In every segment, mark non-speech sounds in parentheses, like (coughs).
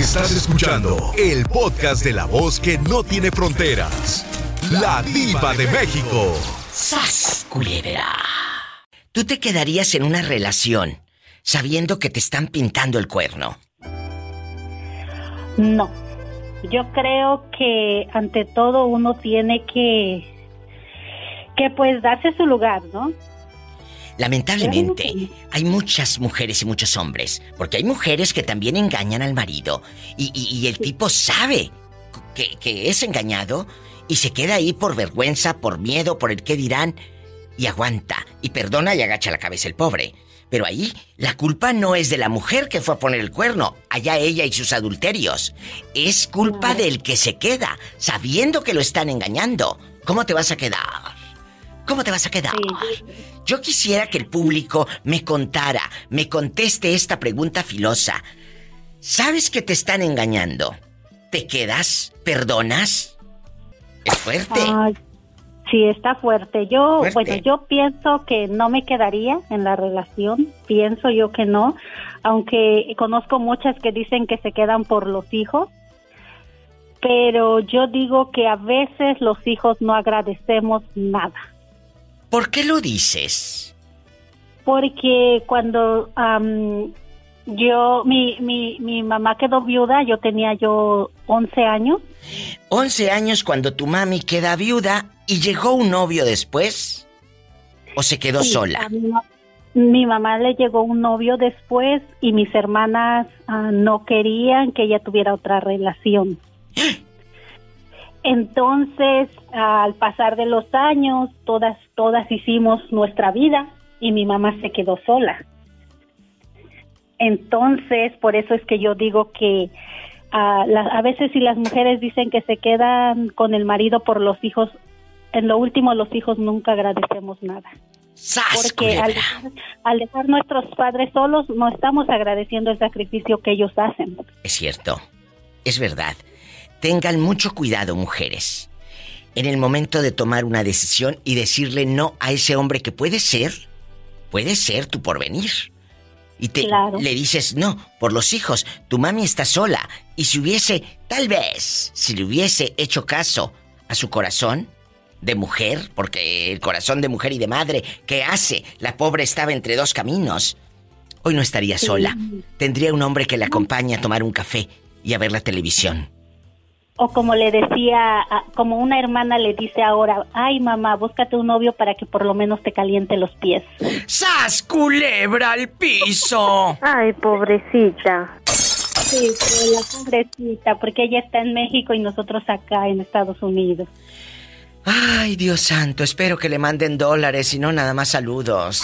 Estás escuchando el podcast de la voz que no tiene fronteras. La diva de México. ¡Sas, culebra! ¿Tú te quedarías en una relación sabiendo que te están pintando el cuerno? No. Yo creo que ante todo uno tiene que que pues darse su lugar, ¿no? Lamentablemente, hay muchas mujeres y muchos hombres, porque hay mujeres que también engañan al marido y, el tipo sabe que, que, es engañado y se queda ahí por vergüenza, por miedo, por el qué dirán y aguanta y perdona y agacha la cabeza el pobre. Pero ahí la culpa no es de la mujer que fue a poner el cuerno, allá ella y sus adulterios. Es culpa del que se queda, sabiendo que lo están engañando. ¿Cómo te vas a quedar? ¿Cómo te vas a quedar? Yo quisiera que el público me contara, me conteste esta pregunta filosa. ¿Sabes que te están engañando? ¿Te quedas? ¿Perdonas? Es fuerte. sí, está fuerte. Yo, bueno, yo pienso que no me quedaría en la relación. Pienso yo que no. Aunque conozco muchas que dicen que se quedan por los hijos. Pero yo digo que a veces los hijos no agradecemos nada. ¿Por qué lo dices? Porque cuando yo, mi, mi, mi mamá quedó viuda, yo tenía yo 11 años. 11 años cuando tu mami queda viuda y llegó un novio después. ¿O se quedó sola? Mi, mamá le llegó un novio después y mis hermanas ah, no querían que ella tuviera otra relación. Entonces, al pasar de los años, todas, todas hicimos nuestra vida y mi mamá se quedó sola. Entonces, por eso es que yo digo que a, a veces si las mujeres dicen que se quedan con el marido por los hijos, en lo último los hijos nunca agradecemos nada. Porque al, al, dejar nuestros padres solos, no estamos agradeciendo el sacrificio que ellos hacen. Es cierto, es verdad. Tengan mucho cuidado, mujeres, en el momento de tomar una decisión y decirle no a ese hombre que puede ser, puede ser tu porvenir. Y te le dices no, por los hijos, tu mami está sola. Y si hubiese, tal vez, si le hubiese hecho caso a su corazón de mujer, porque el corazón de mujer y de madre, ¿qué hace? La pobre estaba entre dos caminos. Hoy no estaría sola. Tendría un hombre que la acompañe a tomar un café y a ver la televisión o como le decía, como una hermana le dice ahora, ay mamá, búscate un novio para que por lo menos te caliente los pies. ¡Sas, culebra al piso! (laughs) ay, pobrecita. Sí, la pobrecita, porque ella está en México y nosotros acá en Estados Unidos. Ay, Dios santo, espero que le manden dólares y no nada más saludos.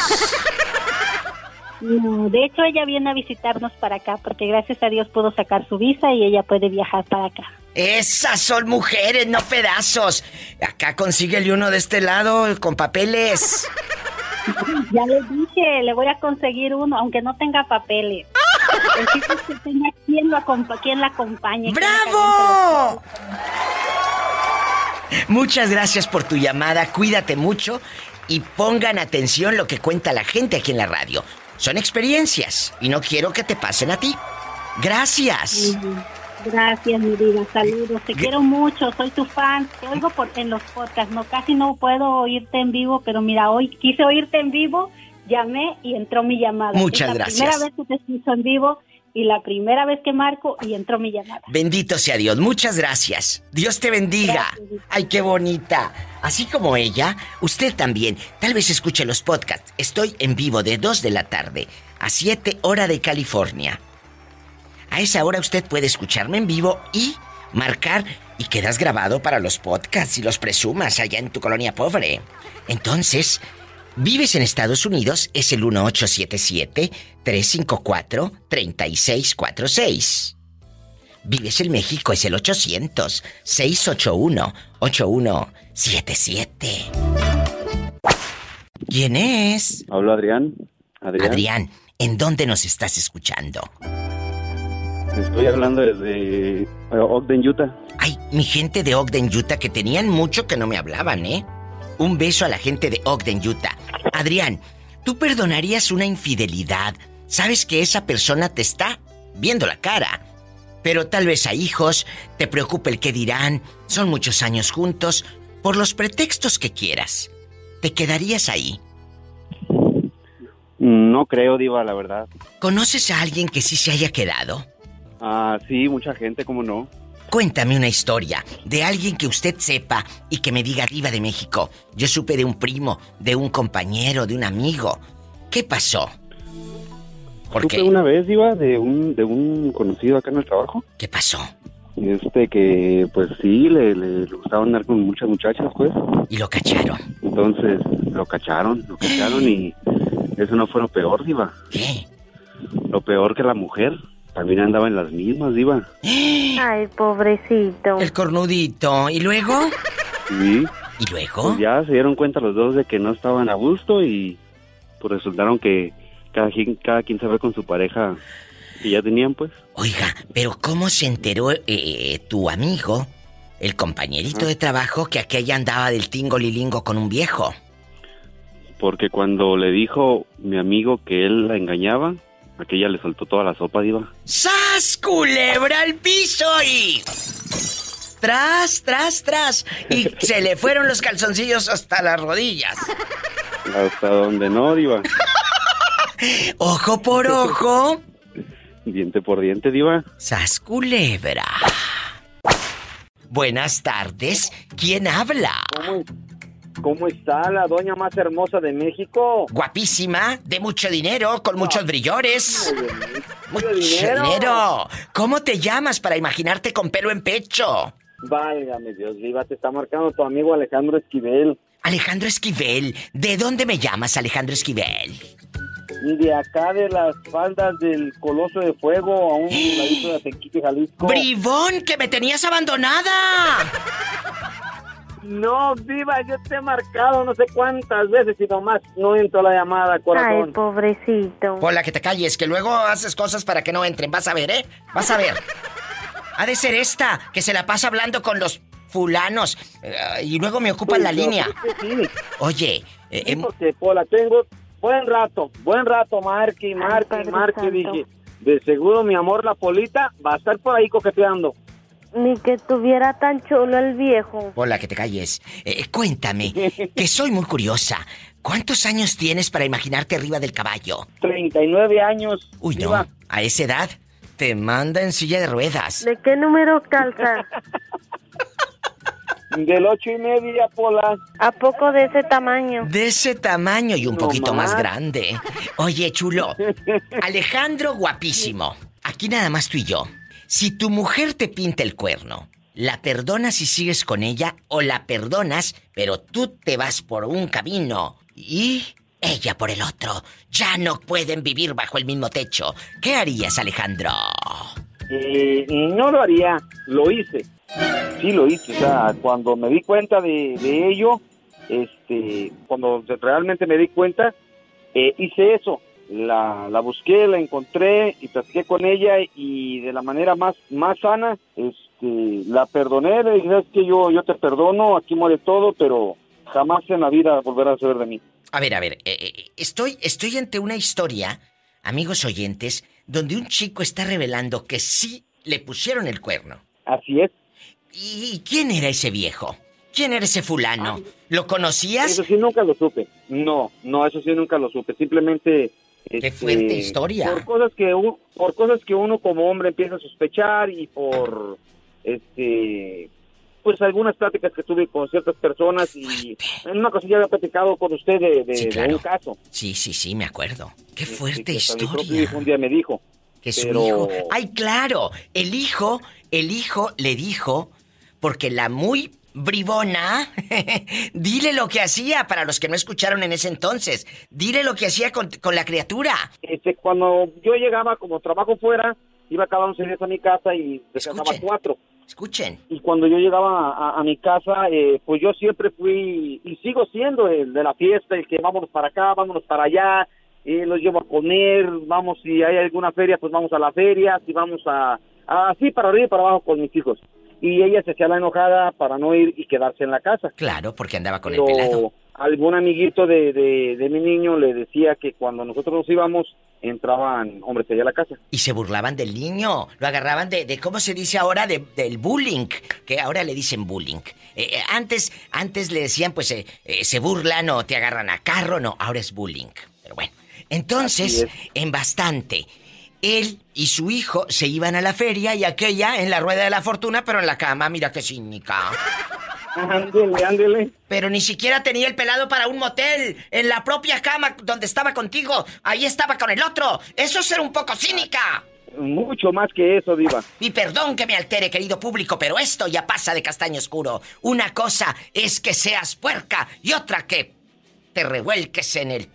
No, de hecho ella viene a visitarnos para acá porque gracias a Dios pudo sacar su visa y ella puede viajar para acá. Esas son mujeres, no pedazos. Acá consíguele uno de este lado con papeles. (laughs) Ya le dije, le voy a conseguir uno, aunque no tenga papeles. (laughs) El es que tenga quien, lo quien la acompañe. ¡Bravo! (laughs) Muchas gracias por tu llamada, cuídate mucho y pongan atención lo que cuenta la gente aquí en la radio. Son experiencias y no quiero que te pasen a ti. Gracias. Gracias, mi vida. Saludos. Te quiero mucho. Soy tu fan. Te oigo por, en los podcasts. No, casi no puedo oírte en vivo, pero mira, hoy quise oírte en vivo, llamé y entró mi llamada. Muchas gracias. La primera vez que te escucho en vivo y la primera vez que marco y entró mi llamada. Bendito sea Dios. Muchas gracias. Dios te bendiga. Ay, qué bonita. Así como ella, usted también. Tal vez escuche los podcasts. Estoy en vivo de 2 de la tarde a 7 hora de California. A esa hora usted puede escucharme en vivo y marcar y quedas grabado para los podcasts y los presumas allá en tu colonia pobre. Entonces, vives en Estados Unidos, es el 1877-354-3646. Vives en México, es el 800-681-8177. ¿Quién es? Hablo Adrián. Adrián. Adrián, ¿en dónde nos estás escuchando? Estoy hablando desde eh, Ogden, Utah. Ay, mi gente de Ogden, Utah, que tenían mucho que no me hablaban, ¿eh? Un beso a la gente de Ogden, Utah. Adrián, ¿tú perdonarías una infidelidad? Sabes que esa persona te está viendo la cara, pero tal vez hay hijos, te preocupa el que dirán, son muchos años juntos, por los pretextos que quieras. ¿Te quedarías ahí? No creo, Diva, la verdad. ¿Conoces a alguien que sí se haya quedado? Ah, sí, mucha gente, ¿cómo no? Cuéntame una historia de alguien que usted sepa y que me diga Diva de México. Yo supe de un primo, de un compañero, de un amigo. ¿Qué pasó? Supe una vez, Diva, de un, de un conocido acá en el trabajo. ¿Qué pasó? Este que, pues sí, le, le, gustaba andar con muchas muchachas, pues. ¿Y lo cacharon? Entonces, lo cacharon, lo cacharon y eso no fue lo peor, Diva. ¿Qué? Lo peor que la mujer también andaba en las mismas, Diva. (gasps) Ay, pobrecito. El cornudito. ¿Y luego? Sí. ¿Y luego? Pues ya se dieron cuenta los dos de que no estaban a gusto y pues resultaron que cada quien, cada quien se ve con su pareja que ya tenían, pues. Oiga, pero ¿cómo se enteró eh, tu amigo, el compañerito de trabajo, que aquella andaba del tingo lilingo con un viejo? Porque cuando le dijo mi amigo que él la engañaba, aquella le soltó toda la sopa, diva. ¡Sas, culebra al piso y... Tras, tras, tras. Y (laughs) se le fueron los calzoncillos hasta las rodillas. Hasta donde no, diva. Ojo por ojo. (laughs) Diente por diente, diva. Sas culebra. Buenas tardes. ¿Quién habla? ¿Cómo, ¿Cómo está la doña más hermosa de México? Guapísima, de mucho dinero, con muchos brillores. Mucho dinero. ¿Cómo te llamas para imaginarte con pelo en pecho? Válgame Dios, viva, te está marcando tu amigo Alejandro Esquivel. Alejandro Esquivel, ¿de dónde me llamas, Alejandro Esquivel? De acá de las faldas del Coloso de Fuego, a un ladito de Tequique, Jalisco. ¡Bribón, que me tenías abandonada! No, viva, yo te he marcado no sé cuántas veces y nomás no entro a la llamada, corazón. Ay, pobrecito. Hola, que te calles, que luego haces cosas para que no entren. Vas a ver, ¿eh? Vas a ver. Ha de ser esta, que se la pasa hablando con los fulanos eh, y luego me ocupan la línea. Sí, Oye, eh, sí, em, porque Pola, tengo buen rato, buen rato, Padre Marque, Santo. dije. De seguro mi amor, la Polita, va a estar por ahí coqueteando. Ni que tuviera tan chulo el viejo. hola, que te calles. Eh, cuéntame, que soy muy curiosa. ¿Cuántos años tienes para imaginarte arriba del caballo? 39 años. Uy, no, a esa edad te manda en silla de ruedas. ¿De qué número calza? (laughs) Del ocho y media, Pola. ¿A poco de ese tamaño? De ese tamaño y un No poquito más más. grande. Oye, chulo. (laughs) Alejandro guapísimo. Aquí nada más tú y yo. Si tu mujer te pinta el cuerno, ¿la perdonas y sigues con ella o la perdonas, pero tú te vas por un camino y ella por el otro? Ya no pueden vivir bajo el mismo techo. ¿Qué harías, Alejandro? Eh, no lo haría, lo hice. Sí, lo hice. O sea, cuando me di cuenta de, de ello, este, cuando realmente me di cuenta, eh, hice eso. La, la busqué, la encontré y platiqué con ella y de la manera más, más sana, este, la perdoné, le dije, es que yo, yo te perdono, aquí muere todo, pero jamás en la vida volverás a saber de mí. A ver, a ver, eh, eh, estoy, estoy ante una historia, amigos oyentes, donde un chico está revelando que sí le pusieron el cuerno. Así es. ¿Y quién era ese viejo? ¿Quién era ese fulano? ¿Lo conocías? Eso sí nunca lo supe. No, no, eso sí nunca lo supe. Simplemente. Qué este, fuerte historia. Por cosas que u- por cosas que uno como hombre empieza a sospechar y por este pues algunas pláticas que tuve con ciertas personas y en una ocasión ya había platicado con usted de, de- Sí, de claro. un caso. Sí, sí, sí, me acuerdo. Qué Este, fuerte historia. un día me dijo. Que su pero- hijo. ¡Ay, claro! El hijo, el hijo le dijo, porque la muy bribona, (laughs) dile lo que hacía para los que no escucharon en ese entonces. Dile lo que hacía con, con la criatura. Este, cuando yo llegaba como trabajo fuera, iba cada 11 días a mi casa y descansaba cuatro. Escuchen. y cuando yo llegaba a, a mi casa, eh, pues yo siempre fui y sigo siendo el de la fiesta, el que vámonos para acá, vámonos para allá, eh, los llevo a comer, vamos si hay alguna feria, pues vamos a la feria, si vamos a- así para arriba y para abajo con mis hijos. Y ella se hacía la enojada para no ir y quedarse en la casa. Claro, porque andaba con el pelado. algún amiguito de, de, de mi niño le decía que cuando nosotros nos íbamos, entraban hombres allá a la casa. Y se burlaban del niño, lo agarraban de, de ¿cómo se dice ahora? De, del bullying, que ahora le dicen bullying. Eh, eh, antes, antes le decían, pues, eh, se burlan o te agarran a carro, no, ahora es bullying. Pero bueno, entonces, en bastante, él y su hijo se iban a la feria y aquella en la rueda de la fortuna, pero en la cama, mira qué cínica. Ándele, ándele. Pero ni siquiera tenía el pelado para un motel. En la propia cama donde estaba contigo, ahí estaba con el otro. Eso es ser un poco cínica. Mucho más que eso, Diva. Y perdón que me altere, querido público, pero esto ya pasa de castaño oscuro. Una cosa es que seas puerca y otra que te revuelques en el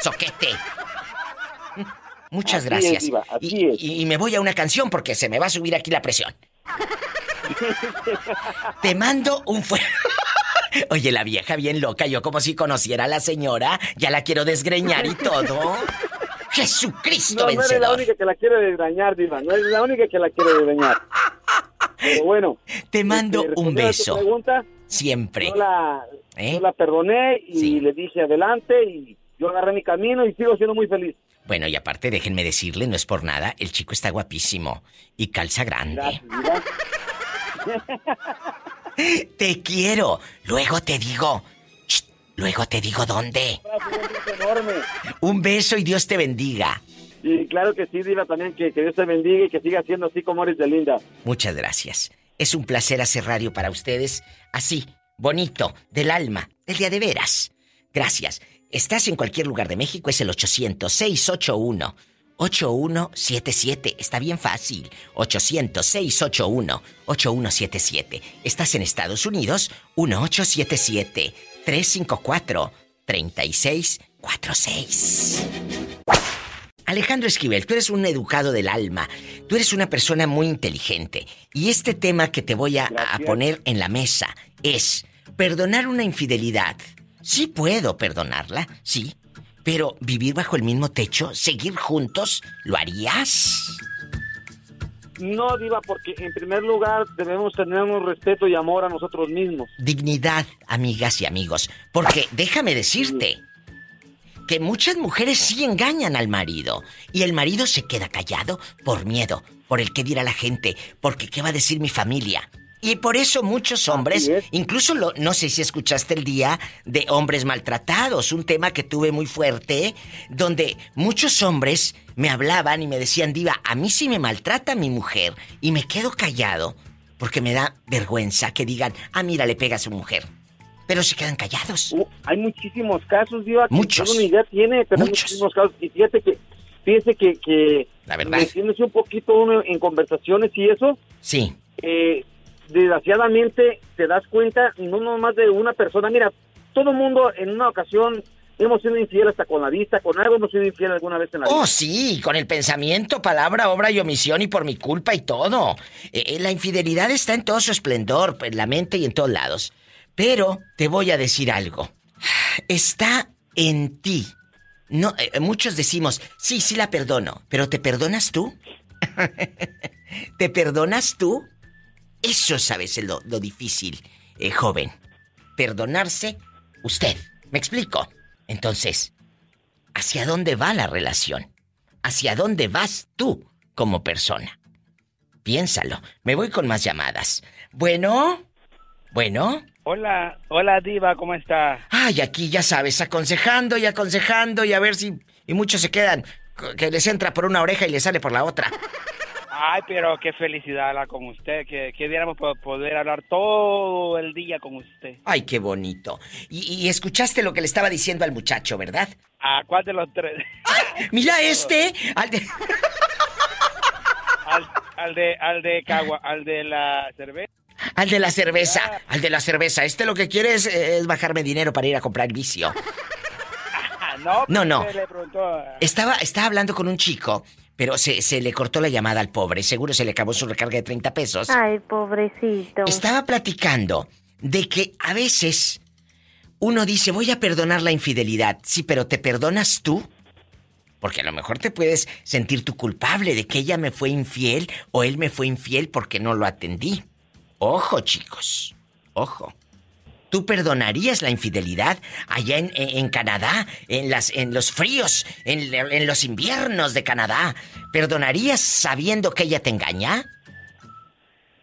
soquete. Muchas gracias. y me voy a una canción porque se me va a subir aquí la presión. (laughs) Te mando un fuego. (laughs) Oye, la vieja bien loca, yo como si conociera a la señora, ya la quiero desgreñar y todo. (laughs) Jesucristo no, no eres la única que la quiere desgreñar, Diva. No eres la única que la quiere desgreñar. Pero bueno. Te mando este, un beso. Siempre. Yo la, ¿Eh? la perdoné y le dije adelante y yo agarré mi camino y sigo siendo muy feliz. Bueno, y aparte déjenme decirle, no es por nada, el chico está guapísimo y calza grande. te quiero. Luego te digo. luego te digo dónde. Un beso y Dios te bendiga. Y claro que sí, Diva, también que, que Dios te bendiga y que siga siendo así como eres de linda. Muchas gracias. Es un placer hacer radio para ustedes, así, bonito, del alma, del día de veras. Gracias. Estás en cualquier lugar de México, es el 800-681. 8177. Está bien fácil. 800-681-8177. Estás en Estados Unidos. 1877-354-3646. Alejandro Esquivel, tú eres un educado del alma. Tú eres una persona muy inteligente. Y este tema que te voy a, a poner en la mesa es perdonar una infidelidad. Sí puedo perdonarla, sí. Pero vivir bajo el mismo techo, seguir juntos, ¿lo harías? No, Diva, porque en primer lugar debemos tener un respeto y amor a nosotros mismos. Dignidad, amigas y amigos. Porque déjame decirte que muchas mujeres sí engañan al marido y el marido se queda callado por miedo, por el que dirá la gente, porque qué va a decir mi familia. Y por eso muchos hombres, incluso lo, no sé si escuchaste el día de hombres maltratados, un tema que tuve muy fuerte, donde muchos hombres me hablaban y me decían, Diva, a mí sí me maltrata mi mujer y me quedo callado porque me da vergüenza que digan, ah, mira, le pega a su mujer. Pero se quedan callados. Uh, hay muchísimos casos, Diva, que muchos. una idea tiene, pero muchísimos casos. Y fíjate que, fíjate que, que la verdad. un poquito uno en conversaciones y eso. Sí. Eh, desgraciadamente te das cuenta, no nomás de una persona, mira, todo el mundo en una ocasión hemos sido infiel hasta con la vista, con algo hemos sido infiel alguna vez en la vida. Oh, sí, con el pensamiento, palabra, obra y omisión y por mi culpa y todo. Eh, eh, la infidelidad está en todo su esplendor, en la mente y en todos lados. Pero te voy a decir algo. Está en ti. No, eh, muchos decimos, sí, sí la perdono, pero ¿te perdonas tú? (laughs) ¿Te perdonas tú? Eso es a veces lo, difícil, eh, joven. Perdonarse usted. ¿Me explico? Entonces, ¿hacia dónde va la relación? ¿Hacia dónde vas tú como persona? Piénsalo. Me voy con más llamadas. Bueno, bueno. Hola, hola Diva, ¿cómo está? Ay, aquí ya sabes, aconsejando y aconsejando y a ver si... Y muchos se quedan que les entra por una oreja y les sale por la otra. Ay, pero qué felicidad hablar con usted, que, que diéramos poder hablar todo el día con usted. Ay, qué bonito. Y, escuchaste lo que le estaba diciendo al muchacho, ¿verdad? ¿A cuál de los tres? mira este, al de... al, de, al de Cagua, al de la cerveza. Al de la cerveza, al de la cerveza. Este lo que quiere es, bajarme dinero para ir a comprar vicio. No, no, no. Estaba, estaba hablando con un chico pero se, se, le cortó la llamada al pobre. Seguro se le acabó su recarga de 30 pesos. Ay, pobrecito. Estaba platicando de que a veces uno dice, voy a perdonar la infidelidad. Sí, pero ¿te perdonas tú? Porque a lo mejor te puedes sentir tú culpable de que ella me fue infiel o él me fue infiel porque no lo atendí. Ojo, chicos. Ojo. ¿Tú perdonarías la infidelidad allá en, Canadá, en, las, en los fríos, en, en los inviernos de Canadá? ¿Perdonarías sabiendo que ella te engaña?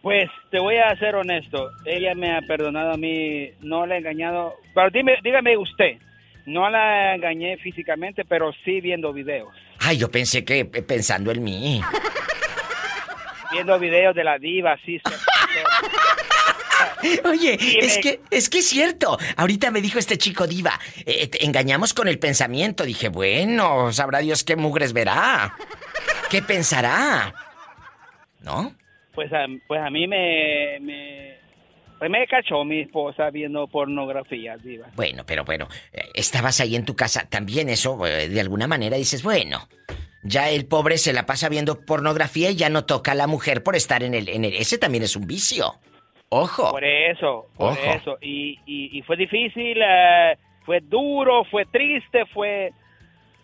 Pues te voy a ser honesto, ella me ha perdonado a mí, no la he engañado, pero dime, dígame usted, no la engañé físicamente, pero sí viendo videos. Ay, yo pensé que pensando en mí. Viendo videos de la diva, sí. (laughs) (laughs) Oye, es que es que es cierto. Ahorita me dijo este chico diva, eh, engañamos con el pensamiento. Dije, bueno, sabrá Dios qué mugres verá. ¿Qué pensará? ¿No? Pues a, pues a mí me, me pues me cachó mi esposa viendo pornografía, diva. Bueno, pero bueno, estabas ahí en tu casa. También eso, eh, de alguna manera dices, bueno, ya el pobre se la pasa viendo pornografía y ya no toca a la mujer por estar en el... En el ese también es un vicio. Ojo. Por eso, por eso. Y, y, fue difícil, eh, fue duro, fue triste, fue...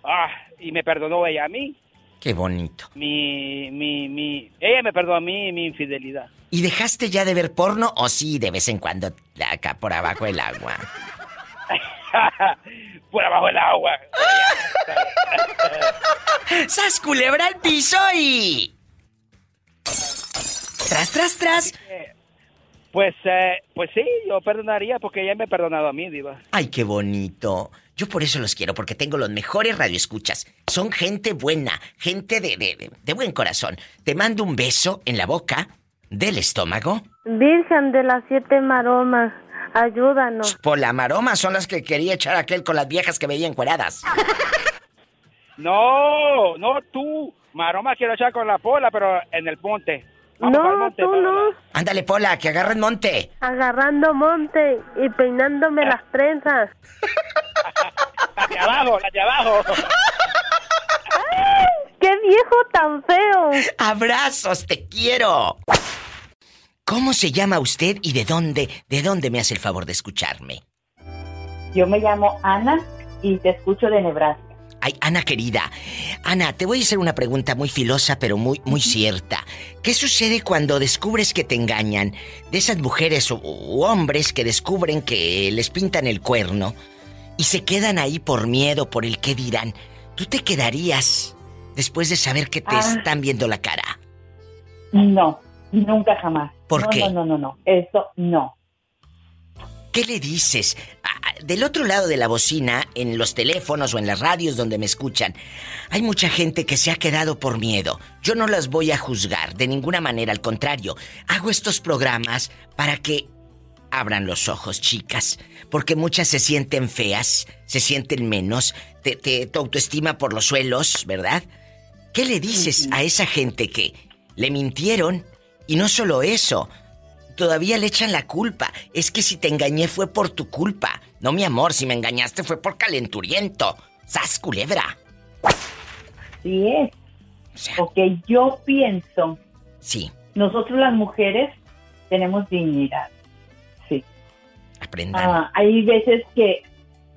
Ah, y me perdonó ella a mí. Qué bonito. Mi, mi, mi... Ella me perdonó a mí mi infidelidad. ¿Y dejaste ya de ver porno o sí de vez en cuando acá por abajo del agua? (laughs) por abajo del agua. ¡Sas culebra al piso y... Tras, tras, tras. Pues, eh, pues sí, yo perdonaría porque ella me ha perdonado a mí, Diva. Ay, qué bonito. Yo por eso los quiero, porque tengo los mejores radioescuchas. Son gente buena, gente de, de, de buen corazón. Te mando un beso en la boca, del estómago. Virgen de las siete maromas, ayúdanos. Por la maroma son las que quería echar aquel con las viejas que veía encueradas. (laughs) no, no tú. Maroma quiero echar con la pola, pero en el monte no, tú no. Ándale, Pola, que agarren monte. Agarrando monte y peinándome las trenzas. (laughs) las de abajo, las de abajo. ¡Ay, ¡Qué viejo tan feo! Abrazos, te quiero. ¿Cómo se llama usted y de dónde, de dónde me hace el favor de escucharme? Yo me llamo Ana y te escucho de Nebraska. Ay, Ana querida. Ana, te voy a hacer una pregunta muy filosa, pero muy, muy cierta. ¿Qué sucede cuando descubres que te engañan? De esas mujeres u, hombres que descubren que les pintan el cuerno y se quedan ahí por miedo, por el qué dirán. ¿Tú te quedarías después de saber que te ah. están viendo la cara? No, nunca jamás. ¿Por qué? No, no, no, no. Eso no. ¿Qué le dices? Del otro lado de la bocina, en los teléfonos o en las radios donde me escuchan, hay mucha gente que se ha quedado por miedo. Yo no las voy a juzgar de ninguna manera, al contrario, hago estos programas para que abran los ojos, chicas, porque muchas se sienten feas, se sienten menos, te, te tu autoestima por los suelos, ¿verdad? ¿Qué le dices a esa gente que le mintieron? Y no solo eso, todavía le echan la culpa. Es que si te engañé fue por tu culpa. No, mi amor, si me engañaste fue por calenturiento. ¡Sas, culebra! Sí es. Porque yo pienso. Sí. Nosotros las mujeres tenemos dignidad. Sí. Aprendan. Ah, hay veces que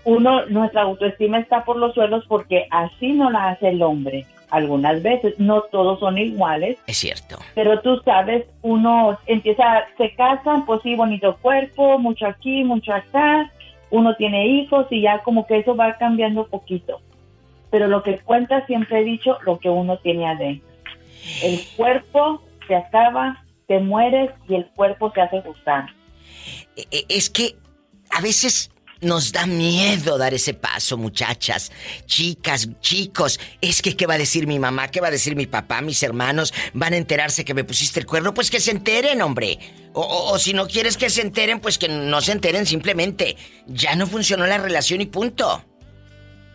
uno, nuestra autoestima está por los suelos porque así no la hace el hombre algunas veces, no todos son iguales. Es cierto. Pero tú sabes, uno empieza, se casan, pues sí, bonito cuerpo, mucho aquí, mucho acá, uno tiene hijos y ya como que eso va cambiando poquito. Pero lo que cuenta, siempre he dicho, lo que uno tiene adentro. El cuerpo se acaba, te mueres y el cuerpo se hace gustar. E, e, es que a veces nos da miedo dar ese paso, muchachas, chicas, chicos. Es que, ¿qué va a decir mi mamá? ¿Qué va a decir mi papá? Mis hermanos van a enterarse que me pusiste el cuerno. Pues que se enteren, hombre. O, o, si no quieres que se enteren, pues que no se enteren simplemente. Ya no funcionó la relación y punto.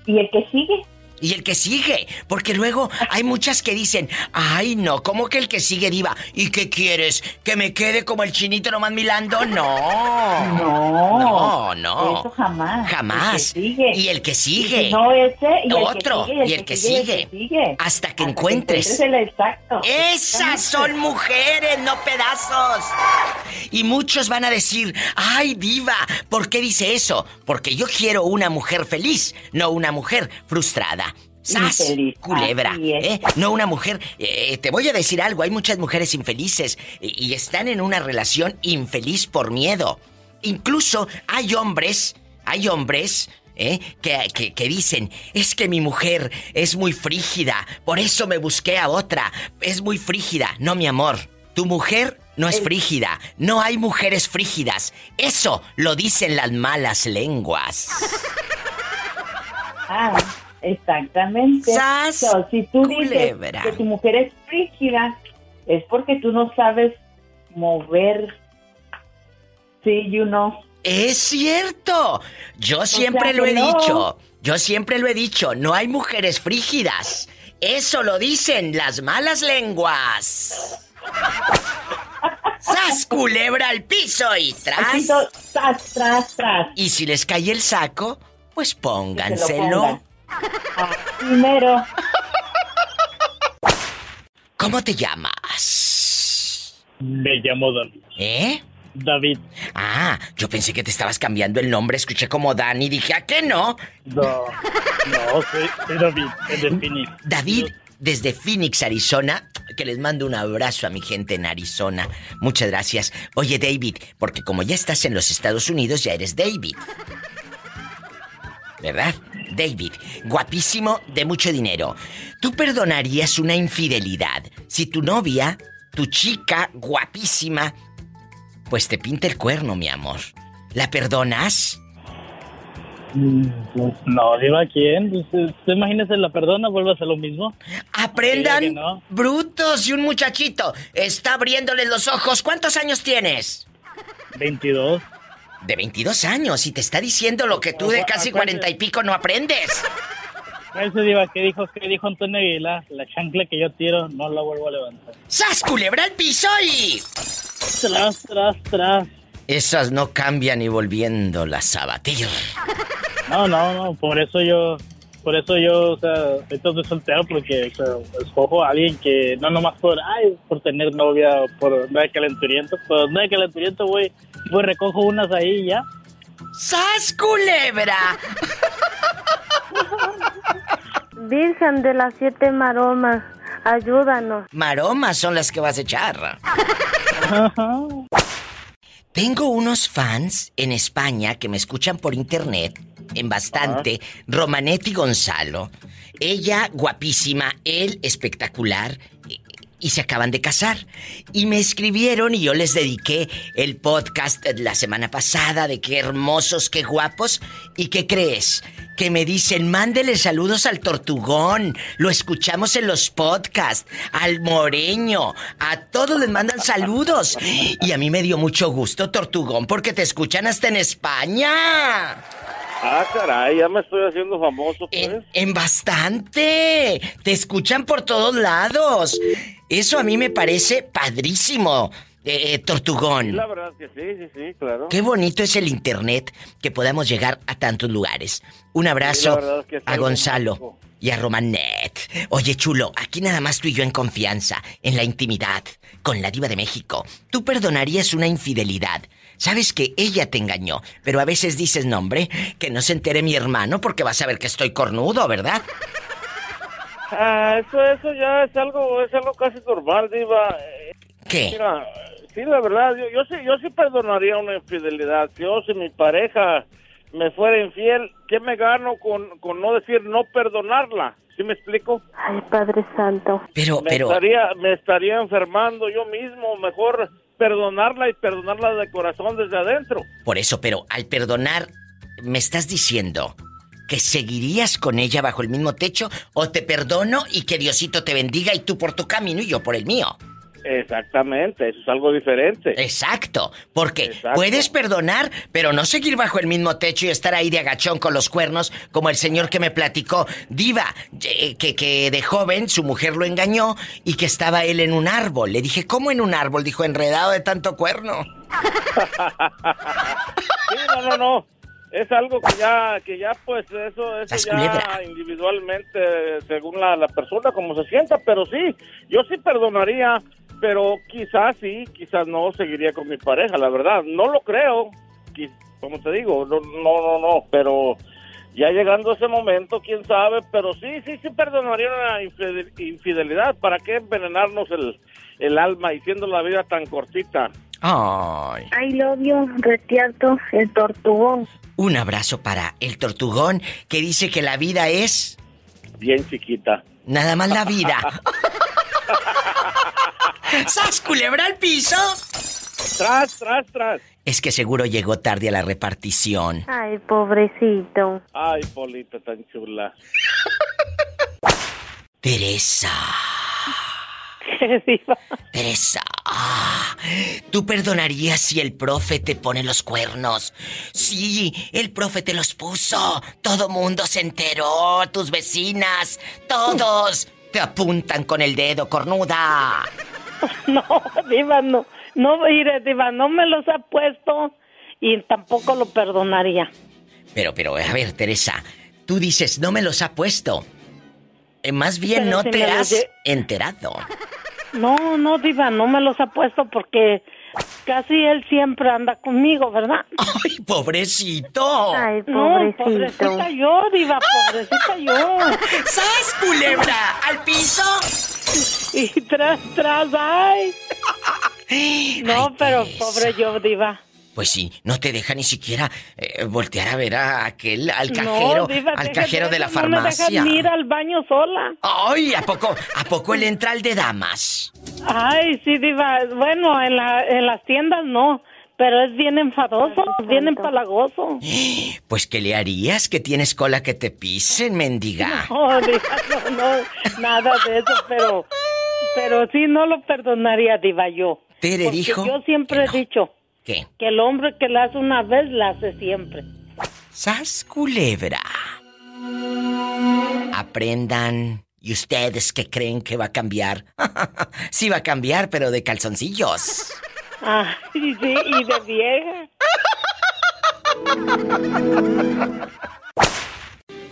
¿Y el que sigue? Y el que sigue, porque luego hay muchas que dicen, ay no, ¿cómo que el que sigue diva? ¿Y qué quieres? ¿Que me quede como el chinito nomás milando? No. (laughs) No. No, no. Eso jamás. Jamás. Y el que sigue. no ese y Otro. y el que sigue. Hasta que encuentres. el exacto. Esas son mujeres, no pedazos. Y muchos van a decir, ay diva, ¿por qué dice eso? Porque yo quiero una mujer feliz, no una mujer frustrada. ¡Sas! Culebra. ¿eh? No una mujer. Eh, te voy a decir algo: hay muchas mujeres infelices y, están en una relación infeliz por miedo. incluso hay hombres, hay hombres ¿Eh? Que, que, que, dicen, es que mi mujer es muy frígida, por eso me busqué a otra, es muy frígida. No, mi amor, tu mujer no es frígida, no hay mujeres frígidas. Eso lo dicen las malas lenguas. Ah, exactamente. si tú dices que tu mujer es frígida, es porque tú no sabes mover. Sí, you know. Es cierto. Yo siempre lo he dicho. Yo siempre lo he dicho. No hay mujeres frígidas. Eso lo dicen las malas lenguas. (laughs) ¡Sas, culebra al piso y tras! tras, tras, tras. Y si les cae el saco, pues pónganselo. Primero. ¿Cómo te llamas? Me llamo David. ¿Eh? David. Ah, yo pensé que te estabas cambiando el nombre, escuché como Dani y dije, ¿a qué no? No, no, soy, David, desde Phoenix. David, desde Phoenix, Arizona, que les mando un abrazo a mi gente en Arizona. Muchas gracias. Oye, David, porque como ya estás en los Estados Unidos, ya eres David. ¿Verdad? David, guapísimo, de mucho dinero. ¿Tú perdonarías una infidelidad si tu novia, tu chica guapísima, pues te pinta el cuerno, mi amor? ¿La perdonas? Mm, pues, no, diga quién. Pues, ¿Usted imagínese la perdona, vuelve a hacer lo mismo? Aprendan, brutos, y un muchachito está abriéndole los ojos. ¿Cuántos años tienes? 22. De 22 años y te está diciendo lo que tú de casi cuarenta y pico no aprendes. (laughs) Eso diva, ¿qué dijo, qué dijo Antonio Aguilar? La chancla que yo tiro no la vuelvo a levantar. ¡Sas, culebra el piso y... Tras, tras, tras. Esas no cambian ni volviéndolas a batir. No, no, no, por eso yo, por eso yo, o sea, estoy soltero porque escojo a alguien que no nomás por, ay, por tener novia, por no de calenturiento, pues no de calenturiento voy, voy recojo unas ahí y ya. ¡Sas culebra! Virgen de las siete maromas, ayúdanos. Maromas son las que vas a echar. Tengo unos fans en España que me escuchan por internet, en bastante, Romanetti Gonzalo. Ella guapísima, él espectacular, y se acaban de casar. Y me escribieron y yo les dediqué el podcast la semana pasada de qué hermosos, qué guapos. ¿Y qué crees? Que me dicen, mándele saludos al tortugón. Lo escuchamos en los podcasts. Al moreño. A todos les mandan saludos. Y a mí me dio mucho gusto, tortugón, porque te escuchan hasta en España. Ah, caray, ya me estoy haciendo famoso, pues. En, bastante. Te escuchan por todos lados. Eso a mí me parece padrísimo. Eh, eh, tortugón. la verdad que sí, sí, sí, claro. Qué bonito es el internet que podamos llegar a tantos lugares. Un abrazo a Gonzalo y a Romanet. Oye, chulo, aquí nada más tú y yo en confianza, en la intimidad, con la diva de México. ¿Tú perdonarías una infidelidad Sabes que ella te engañó, pero a veces dices, nombre, que no se entere mi hermano porque vas a ver que estoy cornudo, ¿verdad? Ah, eso, eso ya es algo, es algo casi normal, diva. ¿Qué? Mira, sí, la verdad, yo, yo sí, yo sí perdonaría una infidelidad. Yo, si mi pareja me fuera infiel, ¿qué me gano con, con no decir no perdonarla? ¿Sí me explico? Ay, Padre Santo. Pero, me pero... Estaría, me estaría enfermando yo mismo, mejor perdonarla y perdonarla de corazón desde adentro. Por eso, pero al perdonar, ¿me estás diciendo que seguirías con ella bajo el mismo techo o te perdono y que Diosito te bendiga y tú por tu camino y yo por el mío? Exactamente, eso es algo diferente. Exacto, porque puedes perdonar, pero no seguir bajo el mismo techo y estar ahí de agachón con los cuernos, como el señor que me platicó, Diva, eh, que, que de joven su mujer lo engañó y que estaba él en un árbol. Le dije, ¿cómo en un árbol? Dijo, enredado de tanto cuerno. (laughs) sí, no, no, no. Es algo que ya, que ya pues eso, eso ya individualmente, según la, la persona, como se sienta, pero sí, yo sí perdonaría pero quizás sí, quizás no seguiría con mi pareja, la verdad. No lo creo, como te digo, no, no, no, no, pero ya llegando a ese momento, quién sabe, pero sí, sí, sí perdonaría una infidelidad. ¿Para qué envenenarnos el, el alma y siendo la vida tan cortita? Ay. I love you, Retiarto, el tortugón. Un abrazo para el tortugón que dice que la vida es... Bien chiquita. Nada más la vida. (laughs) ¡Sas, culebra al piso! Tras, tras, tras. Es que seguro llegó tarde a la repartición. Ay, pobrecito. Ay, Polita tan chula. Teresa. Teresa. ah, ¿Tú perdonarías si el profe te pone los cuernos? Sí, el profe te los puso. Todo mundo se enteró. Tus vecinas. Todos. Te apuntan con el dedo, cornuda. (laughs) No, Diva, no. No, mire, Diva, no me los ha puesto y tampoco lo perdonaría. Pero, pero, a ver, Teresa. Tú dices, no me los ha puesto. Eh, más bien Pero no si te has enterado. No, no, Diva, no me los ha puesto porque casi él siempre anda conmigo, ¿verdad? (laughs) ¡Ay, pobrecito! Ay, No, pobrecito. pobrecita yo, Diva, pobrecita yo. (laughs) ¡Sas, culebra! ¡Al piso! Y tras, tras, ay. (laughs) No, Ay, pero Teresa. pobre yo, Diva. Pues sí, no te deja ni siquiera eh, voltear a ver a aquel, al cajero, no, Diva, al deja cajero de de la eso, No me farmacia. ir al baño sola. ¡Ay! ¿A poco, ¿A poco él entra al de damas? Ay, sí, Diva. Bueno, en, la, en las tiendas no, pero es bien enfadoso, bien empalagoso. (gasps) Pues, ¿qué le harías? ¿Que tienes cola que te pisen, mendiga? (laughs) No, Diva, no, no, nada de eso, pero, pero sí no lo perdonaría, Diva, yo. Tere Porque dijo Yo siempre que he dicho ¿Qué? que el hombre que la hace una vez, la hace siempre. ¡Sas, culebra! Aprendan. ¿Y ustedes qué creen que va a cambiar? (laughs) sí va a cambiar, pero de calzoncillos. (laughs) Ay, sí, y de vieja.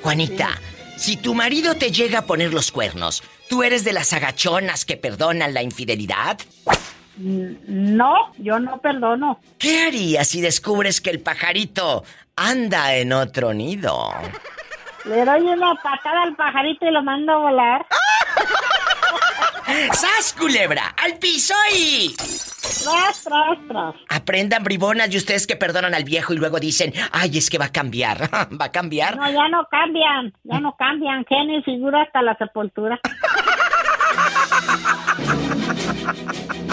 Juanita, si tu marido te llega a poner los cuernos, ¿tú eres de las agachonas que perdonan la infidelidad? No, yo no perdono. ¿Qué harías si descubres que el pajarito anda en otro nido? Le doy una patada al pajarito y lo mando a volar. (laughs) ¡Sas, culebra! ¡Al piso y... Tras, tras, tras. Aprendan bribonas y ustedes que perdonan al viejo y luego dicen, ay, es que va a cambiar. (laughs) ¿Va a cambiar? No, ya no cambian, ya no cambian. Genio y figura hasta la sepultura. (laughs)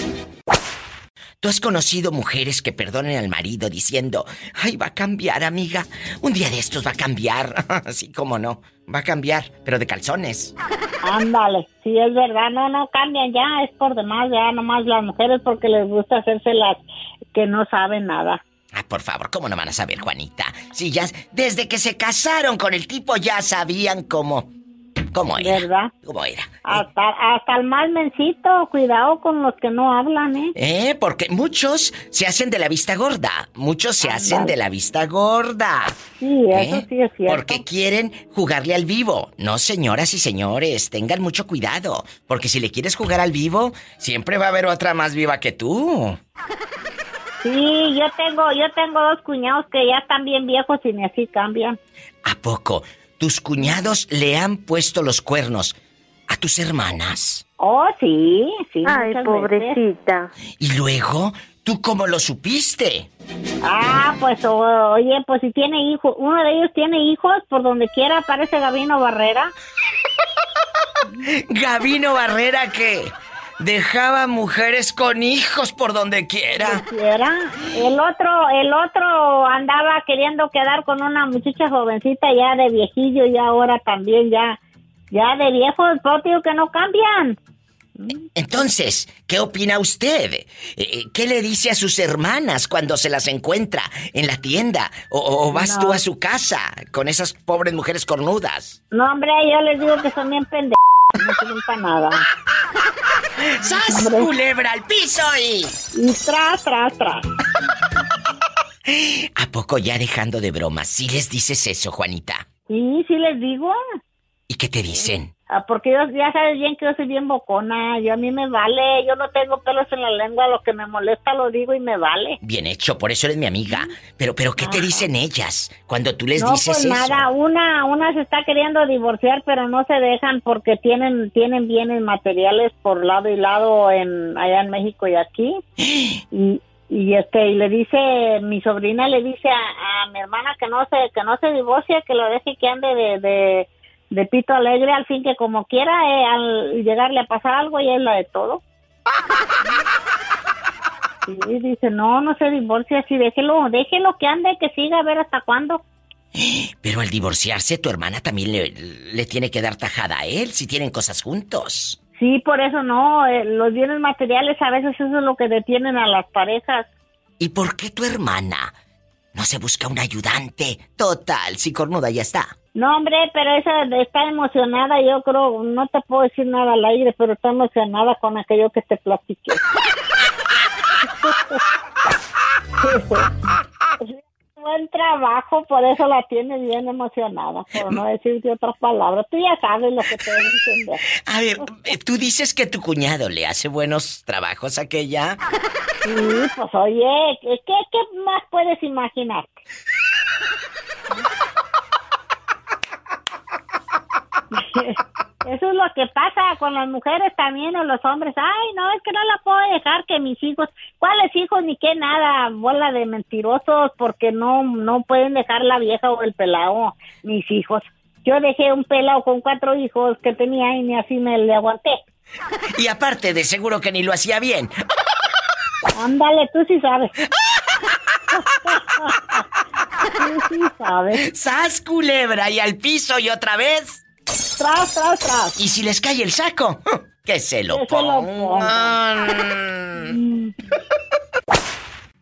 ¿Tú has conocido mujeres que perdonen al marido diciendo, ay, va a cambiar, amiga? Un día de estos va a cambiar. (laughs) Así como no. Va a cambiar, pero de calzones. Ándale, sí es verdad, no, no cambian ya, es por demás, ya nomás las mujeres porque les gusta hacerse las que no saben nada. Ah, por favor, ¿cómo no van a saber, Juanita? Si ya desde que se casaron con el tipo ya sabían cómo. ¿Cómo era? ¿Verdad? ¿Cómo era? Hasta, hasta el más mencito, cuidado con los que no hablan, ¿eh? Eh, porque muchos se hacen de la vista gorda. Muchos se hacen de la vista gorda. Sí, eso ¿Eh? sí es cierto. Porque quieren jugarle al vivo. No, señoras y señores, tengan mucho cuidado. Porque si le quieres jugar al vivo, siempre va a haber otra más viva que tú. Sí, yo tengo, yo tengo dos cuñados que ya están bien viejos y ni así cambian. ¿A poco tus cuñados le han puesto los cuernos a tus hermanas? Oh, sí, sí. Ay, veces. pobrecita. Y luego, ¿tú cómo lo supiste? Ah, pues o- oye, pues si tiene hijos, uno de ellos tiene hijos, por donde quiera aparece Gabino Barrera. (laughs) Gavino Barrera que dejaba mujeres con hijos por donde quiera. Quiera. El otro, el otro andaba queriendo quedar con una muchacha jovencita ya de viejillo y ahora también ya, ya de viejos, pero digo que no cambian. Entonces, ¿qué opina usted? Eh, eh, ¿Qué le dice a sus hermanas cuando se las encuentra en la tienda? ¿O, o vas No. tú a su casa con esas pobres mujeres cornudas? No, hombre, yo les digo que son bien pendejos, no sirven para nada. ¡Sas, culebra al piso y... Y tras, tras, tras. ¿A poco ya dejando de bromas? ¿Sí les dices eso, Juanita? Sí, sí les digo. ¿Y qué te dicen? Ah, porque yo, ya sabes bien que yo soy bien bocona, yo a mí me vale, yo no tengo pelos en la lengua, lo que me molesta lo digo y me vale. Bien hecho, por eso eres mi amiga. Pero, pero, ¿qué te dicen ellas cuando tú les no, dices pues eso? nada, una, una se está queriendo divorciar, pero no se dejan porque tienen, tienen bienes materiales por lado y lado en, allá en México y aquí. (gasps) Y, y este y le dice mi sobrina le dice a, a mi hermana que no se que no se divorcie que lo deje que ande de, de, de pito alegre al fin que como quiera eh, al llegarle a pasar algo y es la de todo (laughs) y dice no no se divorcie así déjelo déjelo que ande que siga a ver hasta cuándo Pero al divorciarse, tu hermana también le, le tiene que dar tajada a él si tienen cosas juntos. Sí, por eso no, eh, los bienes materiales a veces eso es lo que detienen a las parejas. ¿Y por qué tu hermana no se busca un ayudante? Total, si cornuda ya está. No, hombre, pero esa está emocionada, yo creo, no te puedo decir nada al aire, pero está emocionada con aquello que te platiqué. (laughs) Buen trabajo, por eso la tiene bien emocionada, por no decirte otras palabras. Tú ya sabes lo que te voy a entender. A ver, eh, tú dices que tu cuñado le hace buenos trabajos a aquella. Sí, pues oye, ¿qué, qué más puedes imaginarte? Eso es lo que pasa con las mujeres también o los hombres. Ay, no, es que no la puedo dejar que mis hijos, ¿cuáles hijos ni qué nada? Bola de mentirosos porque no no pueden dejar la vieja o el pelado, mis hijos. Yo dejé un pelado con cuatro hijos que tenía y ni así me le aguanté. Y aparte, de seguro que ni lo hacía bien. Ándale, tú sí sabes. (laughs) tú sí sabes. ¡Sas, culebra! Y al piso y otra vez. Tras, tras, tras. ¿Y si les cae el saco? (laughs) Que se lo pongan. (laughs)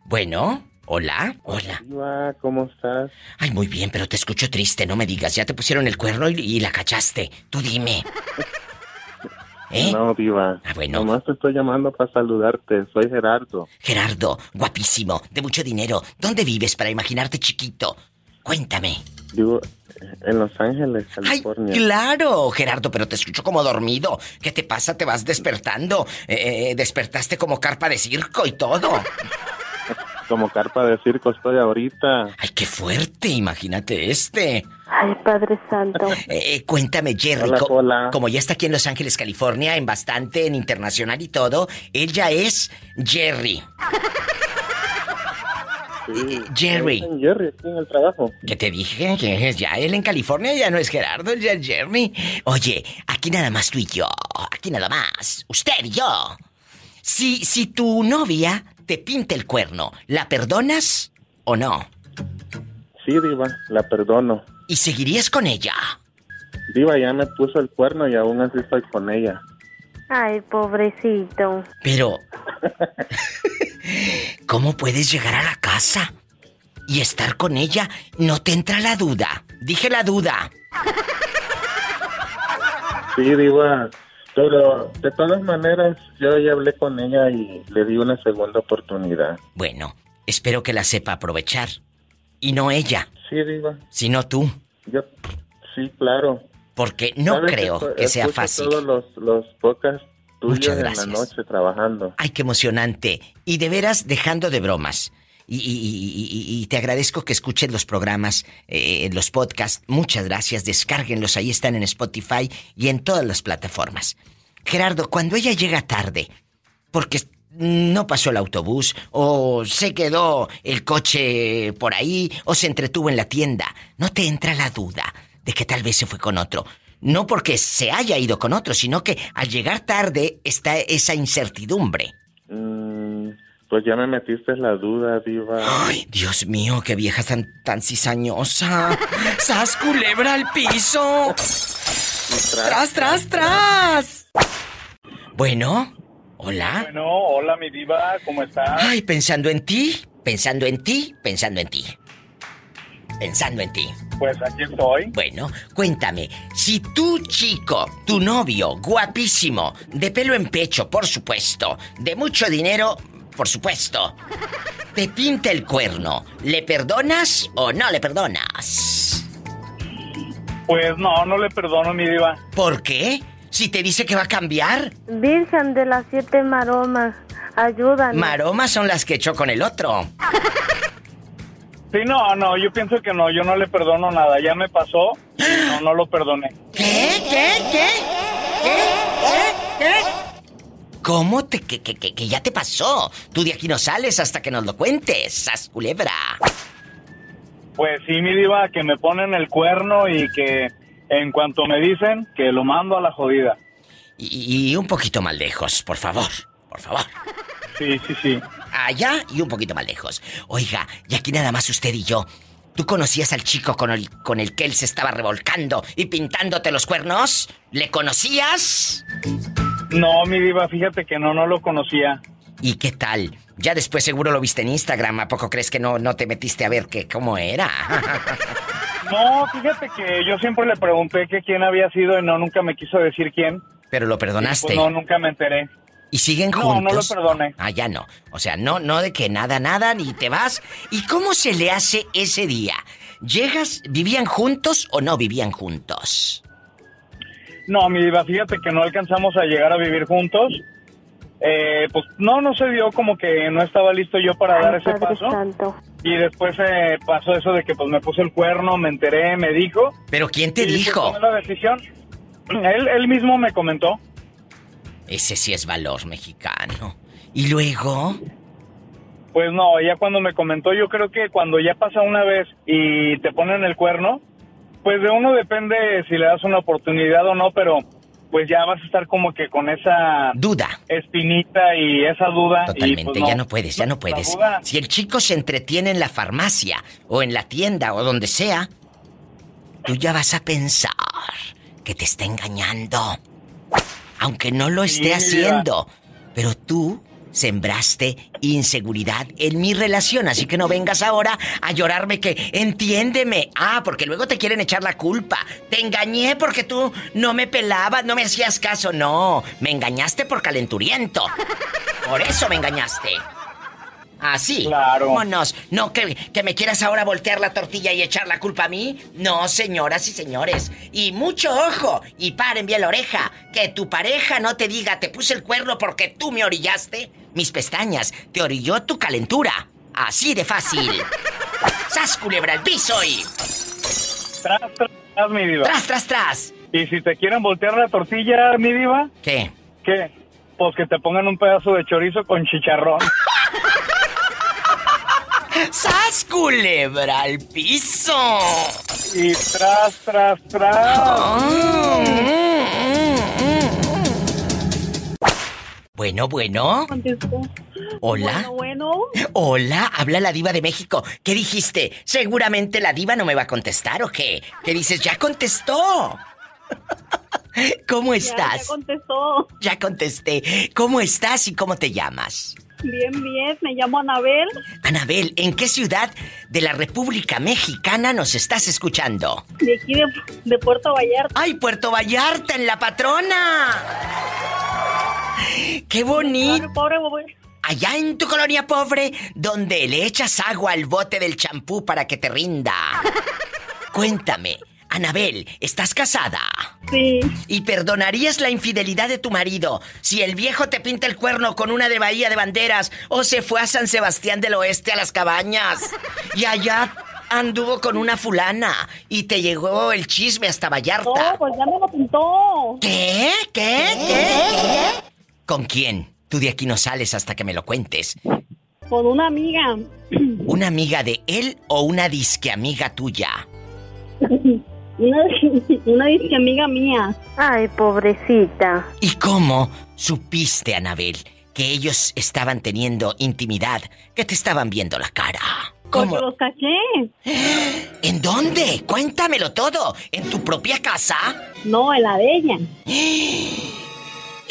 bueno, hola, hola. ¿cómo estás? Ay, muy bien, pero te escucho triste, no me digas. Ya te pusieron el cuerno y, y la cachaste. Tú dime. (laughs) ¿Eh? No, Diva. Ah, bueno. Nomás te estoy llamando para saludarte. Soy Gerardo. Gerardo, guapísimo, de mucho dinero. ¿Dónde vives para imaginarte chiquito? Cuéntame. Vivo en Los Ángeles, California. Claro, Gerardo, pero te escucho como dormido. ¿Qué te pasa? ¿Te vas despertando? Eh, eh, despertaste como carpa de circo y todo. (laughs) Como carpa de circo estoy ahorita. Ay, qué fuerte, imagínate este. Ay, Padre Santo. (laughs) Eh, eh, cuéntame, Jerry, Hola, co- hola. como ya está aquí en Los Ángeles, California, en bastante, en internacional y todo, él ya es Jerry. (laughs) Sí. Jerry. Jerry, aquí en el trabajo. Que te dije que ya él en California ya no es Gerardo, ya es Jerry. Oye, aquí nada más tú y yo. Aquí nada más. Usted y yo. Si, si tu novia te pinta el cuerno, ¿la perdonas o no? Sí, Diva, la perdono. ¿Y seguirías con ella? Diva ya me puso el cuerno y aún así estoy con ella. Ay, pobrecito. Pero... (laughs) ¿Cómo puedes llegar a la casa y estar con ella? No te entra la duda. Dije la duda. Sí, Diva. Pero de todas maneras, yo ya hablé con ella y le di una segunda oportunidad. Bueno, espero que la sepa aprovechar. Y no ella, Sí, Diva. sino tú. Yo, sí, claro. Porque no creo que sea fácil. todos los, los podcasts Muchas en gracias. la noche trabajando. Ay, qué emocionante. Y de veras, dejando de bromas. Y, y- y- y- y te agradezco que escuchen los programas, eh, los podcasts. Muchas gracias. Descárguenlos. Ahí están en Spotify y en todas las plataformas. Gerardo, cuando ella llega tarde, porque no pasó el autobús, o se quedó el coche por ahí, o se entretuvo en la tienda, ¿no te entra la duda de que tal vez se fue con otro? No porque se haya ido con otro, sino que al llegar tarde está esa incertidumbre. Mm, pues ya me metiste la duda, Diva. Ay, Dios mío, qué vieja tan, tan cizañosa. (laughs) ¡Sas culebra al piso! ¡Tras, tras, tras! Bueno, hola. Bueno, hola mi diva, ¿cómo estás? Ay, pensando en ti, pensando en ti, pensando en ti. Pensando en ti. Pues aquí estoy. Bueno, cuéntame, si tu chico, tu novio, guapísimo, de pelo en pecho, por supuesto, de mucho dinero, por supuesto, te pinta el cuerno, ¿le perdonas o no le perdonas? Pues no, no le perdono mi diva. ¿Por qué? Si te dice que va a cambiar, Virgen de las siete maromas, ayúdanos. maromas son las que echó con el otro. Sí, no, no, yo pienso que no, yo no le perdono nada, ya me pasó, y no, no lo perdoné. ¿Qué? ¿Qué? ¿Qué? ¿Qué? ¿Qué? ¿Qué? cómo te, que, que, que, que ya te pasó? Tú de aquí no sales hasta que nos lo cuentes, sas culebra. Pues sí, mi diva, que me ponen el cuerno y que en cuanto me dicen que lo mando a la jodida. Y, y un poquito más lejos, por favor, por favor. Sí, sí, sí. Allá y un poquito más lejos. Oiga, y aquí nada más usted y yo. ¿Tú conocías al chico con el, con el que él se estaba revolcando y pintándote los cuernos? ¿Le conocías? No, mi diva, fíjate que no, no lo conocía. ¿Y qué tal? Ya después seguro lo viste en Instagram. ¿A poco crees que no, no te metiste a ver que, cómo era? (laughs) No, fíjate que yo siempre le pregunté que quién había sido y no, nunca me quiso decir quién. Pero lo perdonaste. pues, no, nunca me enteré. ¿Y siguen No, juntos? no lo perdoné. Ah, ya no. O sea, no, no de que nada, nada, ni te vas. ¿Y cómo se le hace ese día? ¿Llegas, vivían juntos o no vivían juntos? No, mi diva, fíjate que no alcanzamos a llegar a vivir juntos. Eh, pues no, no se dio como que no estaba listo yo para dar ese paso. Y después eh, pasó eso de que pues me puso el cuerno, me enteré, me dijo. ¿Pero quién te y, pues, dijo? tomé la decisión. Él, él mismo me comentó. Ese sí es valor mexicano. ¿Y luego? Pues no, ya cuando me comentó, yo creo que cuando ya pasa una vez y te ponen el cuerno, pues de uno depende si le das una oportunidad o no, pero pues ya vas a estar como que con esa duda, espinita y esa duda. y, Totalmente, pues, ya no puedes, ya no puedes. Si el chico se entretiene en la farmacia o en la tienda o donde sea, tú ya vas a pensar que te está engañando. Aunque no lo esté haciendo. Pero tú sembraste inseguridad en mi relación, así que no vengas ahora a llorarme que entiéndeme. Ah, porque luego te quieren echar la culpa. Te engañé porque tú no me pelabas, no me hacías caso. No, me engañaste por calenturiento. Por eso me engañaste. Así. Claro. Vámonos. No, que, que me quieras ahora voltear la tortilla y echar la culpa a mí. No, señoras y señores. Y mucho ojo. Y paren bien la oreja. Que tu pareja no te diga, te puse el cuerno porque tú me orillaste. Mis pestañas. Te orilló tu calentura. Así de fácil. (laughs) ¡Sas, culebra al piso y... Tras, tras, tras, mi diva. Tras, tras, tras. Y si te quieren voltear la tortilla, mi diva. ¿Qué? ¿Qué? Pues que te pongan un pedazo de chorizo con chicharrón. (laughs) ¡Sas, culebra al piso! Y tras, tras, tras. Bueno, bueno. Hola. Bueno, bueno. Hola, habla la diva de México. ¿Qué dijiste? Seguramente la diva no me va a contestar o qué? ¿Qué dices? Ya contestó. (laughs) ¿Cómo Ya, estás? Ya contestó. Ya contesté. ¿Cómo estás y cómo te llamas? Bien, bien. Me llamo Anabel. Anabel, ¿en qué ciudad de la República Mexicana nos estás escuchando? De aquí de, de Puerto Vallarta. ¡Ay, Puerto Vallarta, en la patrona! ¡Qué bonito! Pobre, pobre. Allá en tu colonia pobre, donde le echas agua al bote del champú para que te rinda. (laughs) Cuéntame, Anabel, ¿estás casada? Sí. ¿Y perdonarías la infidelidad de tu marido si el viejo te pinta el cuerno con una de Bahía de Banderas o se fue a San Sebastián del Oeste a las cabañas y allá anduvo con una fulana y te llegó el chisme hasta Vallarta? No, pues ya me lo pintó. ¿Qué? ¿Qué? ¿Qué? ¿Con quién? Tú de aquí no sales hasta que me lo cuentes. Con una amiga. ¿Una amiga de él o una disque amiga tuya? (laughs) Una, una disque amiga mía. Ay, pobrecita. ¿Y cómo supiste, Anabel, que ellos estaban teniendo intimidad, que te estaban viendo la cara? ¿Cómo? Porque los caché. (gasps) ¿En dónde? Cuéntamelo todo. ¿En tu propia casa? No, en la de ella. (gasps)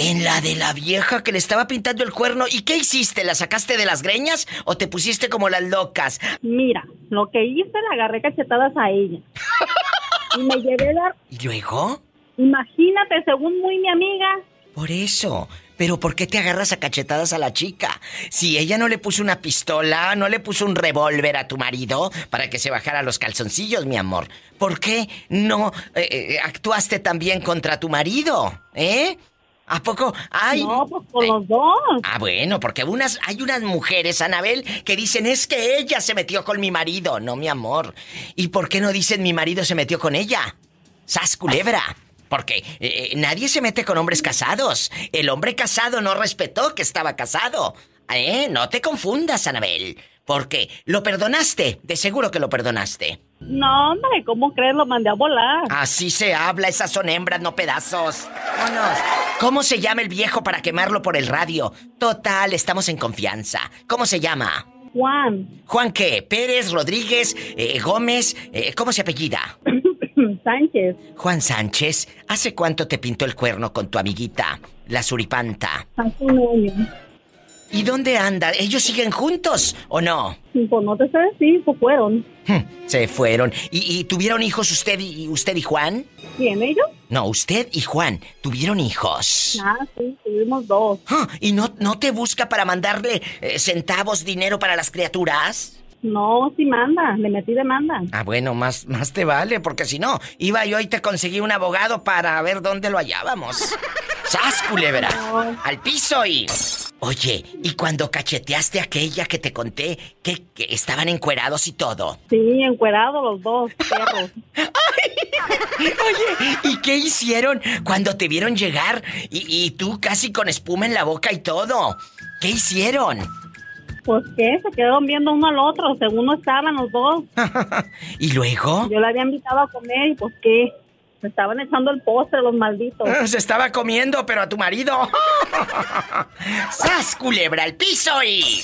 ¿En la de la vieja que le estaba pintando el cuerno? ¿Y qué hiciste? ¿La sacaste de las greñas o te pusiste como las locas? Mira, lo que hice, le agarré cachetadas a ella. (laughs) Y me llevé la... ¿Y luego? Imagínate, según muy mi amiga. Por eso. Pero ¿por qué te agarras a cachetadas a la chica? Si ella no le puso una pistola, no le puso un revólver a tu marido para que se bajara los calzoncillos, mi amor. ¿Por qué no eh, eh, actuaste también contra tu marido? ¿Eh? ¿A poco? Ay. No, pues con los dos. Ah, bueno, porque unas, hay unas mujeres, Anabel, que dicen es que ella se metió con mi marido. No, mi amor. ¿Y por qué no dicen mi marido se metió con ella? ¡Sas culebra! Porque eh, eh, nadie se mete con hombres casados. El hombre casado no respetó que estaba casado. ¿Eh? No te confundas, Anabel. Porque lo perdonaste. De seguro que lo perdonaste. No, hombre, ¿cómo crees? Lo mandé a volar. Así se habla, esas son hembras, no pedazos. Vámonos. ¿Cómo se llama el viejo para quemarlo por el radio? Total, estamos en confianza. ¿Cómo se llama? Juan. ¿Juan qué? ¿Pérez, Rodríguez, eh, Gómez? Eh, ¿Cómo se apellida? (coughs) Sánchez. Juan Sánchez, ¿hace cuánto te pintó el cuerno con tu amiguita, la suripanta? Hace un año. ¿Y dónde anda? ¿Ellos siguen juntos o no? Pues no te sé decir, pues fueron. Hm, se fueron. ¿Y, y tuvieron hijos usted y usted y Juan? ¿Quién, ellos? No, usted y Juan tuvieron hijos. Ah, sí, tuvimos dos. Ah, ¿Y no, no te busca para mandarle eh, centavos, dinero para las criaturas? No, sí manda, le metí demanda. Ah, bueno, más, más te vale, porque si no, iba yo y te conseguí un abogado para ver dónde lo hallábamos. (laughs) ¡Sas, culebra! ¡Al piso y... Oye, ¿y cuando cacheteaste a aquella que te conté que, que estaban encuerados y todo? Sí, encuerados los dos, perros. (laughs) Oye, ¿y qué hicieron cuando te vieron llegar y, y tú casi con espuma en la boca y todo? ¿Qué hicieron? Pues qué, se quedaron viendo uno al otro, según no estaban los dos. (laughs) ¿Y luego? Yo le había invitado a comer y pues qué, se estaban echando el postre los malditos. Ah, Se estaba comiendo, pero a tu marido. (laughs) ¡Sas, culebra, al piso y...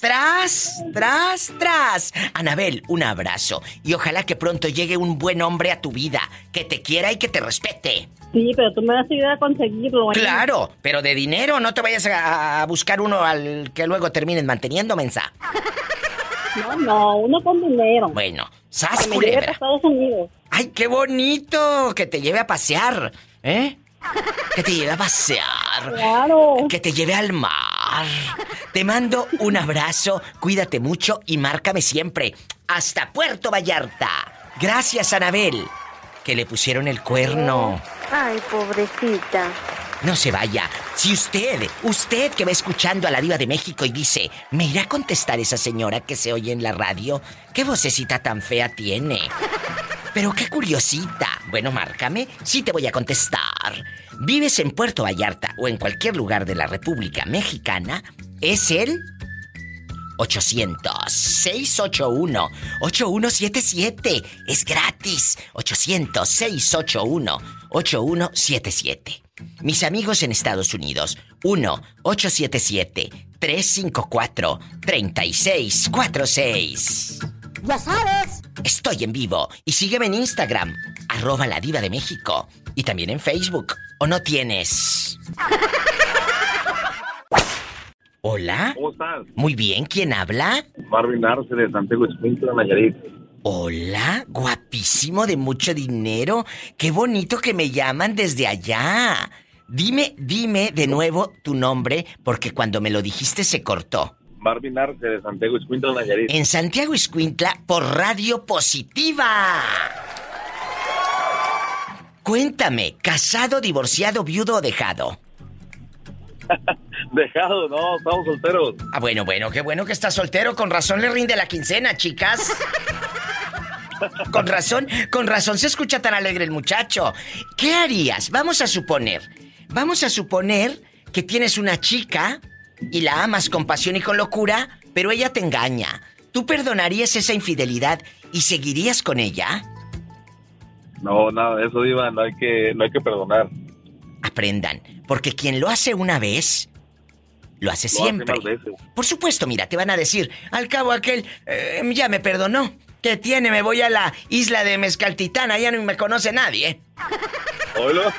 Tras, tras, tras. Anabel, un abrazo. Y ojalá que pronto llegue un buen hombre a tu vida, que te quiera y que te respete. Sí, pero tú me vas a ayudar a conseguirlo. ¿eh? Claro, pero de dinero no te vayas a, buscar uno al que luego terminen manteniendo, mensa. No, no, uno con dinero. Bueno, sas Que me lleve culebra. a Estados Unidos. ¡Ay, qué bonito! Que te lleve a pasear, ¿eh? Que te lleve a pasear. Claro. Que te lleve al mar. Te mando un abrazo, cuídate mucho y márcame siempre. Hasta Puerto Vallarta. Gracias, Anabel. Que le pusieron el cuerno. Ay, pobrecita. No se vaya. Si usted, usted que va escuchando a la diva de México y dice, ¿me irá a contestar esa señora que se oye en la radio? ¿Qué vocecita tan fea tiene? Pero qué curiosita. Bueno, márcame, sí te voy a contestar. ¿Vives en Puerto Vallarta o en cualquier lugar de la República Mexicana? Es el 800-681-8177. Es gratis. 800-681-8177. Mis amigos en Estados Unidos, 1-877-354-3646. Ya sabes. Estoy en vivo y sígueme en Instagram, arroba la diva de México. Y también en Facebook. ¿O no tienes? (laughs) Hola. ¿Cómo estás? Muy bien, ¿quién habla? Marvin Arce de Santiago Escuintla, Nayarit. Hola, guapísimo de mucho dinero. Qué bonito que me llaman desde allá. Dime, dime de nuevo tu nombre, porque cuando me lo dijiste se cortó. Marvin Arce de Santiago Escuintla, Nayarit. En Santiago Iscuintla por Radio Positiva. Cuéntame, ¿casado, divorciado, viudo o dejado? (laughs) Dejado, no, estamos solteros. Ah, bueno, bueno, qué bueno que estás soltero. Con razón le rinde la quincena, chicas. Con razón, con razón se escucha tan alegre el muchacho. ¿Qué harías? Vamos a suponer. Vamos a suponer que tienes una chica y la amas con pasión y con locura, pero ella te engaña. ¿Tú perdonarías esa infidelidad y seguirías con ella? No, nada de eso, Diva, no hay que, no hay que perdonar. Aprendan, porque quien lo hace una vez, lo hace Lo siempre. Por supuesto, mira, te van a decir, al cabo aquel eh, ya me perdonó. ¿Qué tiene? Me voy a la isla de Mezcaltitán, allá no me conoce nadie. Oilo.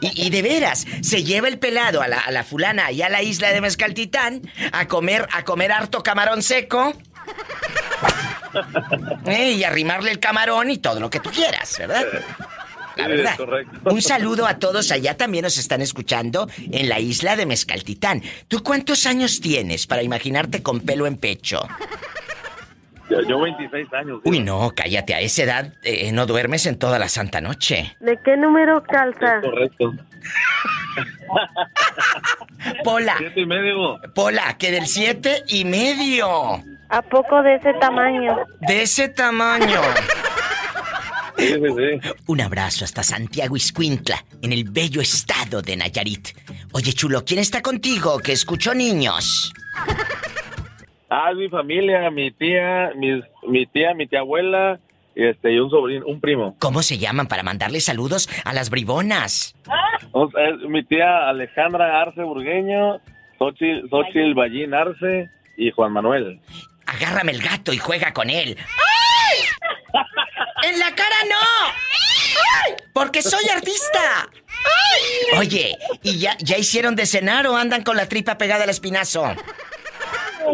Y, y de veras, se lleva el pelado a la, a la fulana allá a la isla de Mezcaltitán a comer, a comer harto camarón seco. Eh, y arrimarle el camarón y todo lo que tú quieras, ¿verdad? La verdad. Un saludo a todos allá también nos están escuchando en la isla de Mezcaltitán. ¿Tú cuántos años tienes para imaginarte con pelo en pecho? Yo, yo 26 años. Uy, no, cállate, a esa edad eh, no duermes en toda la santa noche. ¿De qué número calza? Correcto. (laughs) Pola. Siete y medio. Pola, que del siete y medio. ¿A poco de ese tamaño? De ese tamaño. Sí, sí, sí. Un abrazo hasta Santiago Iscuintla, en el bello estado de Nayarit. Oye, chulo, ¿quién está contigo que escuchó niños? Ah, mi familia, mi tía, mi, mi tía, mi tía abuela, y este, y un sobrino, un primo. ¿Cómo se llaman para mandarle saludos a las bribonas? O sea, es mi tía Alejandra Arce Burgueño, Xochitl, Xochitl Ballín Arce y Juan Manuel. Agárrame el gato y juega con él. ¡Ay! ¡En la cara no! ¡Ay! Porque soy artista. ¡Ay! Oye, ¿y ya, ya hicieron de cenar o andan con la tripa pegada al espinazo?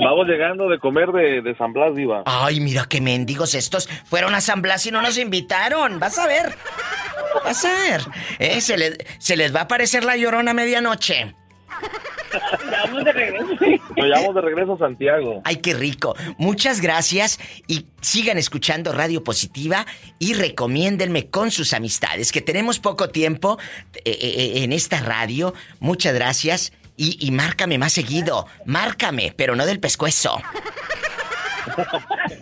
Vamos llegando de comer de, de San Blas, Diva. Ay, mira qué mendigos estos. Fueron a San Blas y no nos invitaron. Vas a ver. Vas a ver. Eh, se, les, se les va a aparecer la llorona a medianoche. Nos llevamos de regreso a Santiago. Ay, qué rico. Muchas gracias y sigan escuchando Radio Positiva y recomiéndenme con sus amistades, que tenemos poco tiempo eh, eh, en esta radio. Muchas gracias y, y márcame más seguido. Márcame, pero no del pescuezo.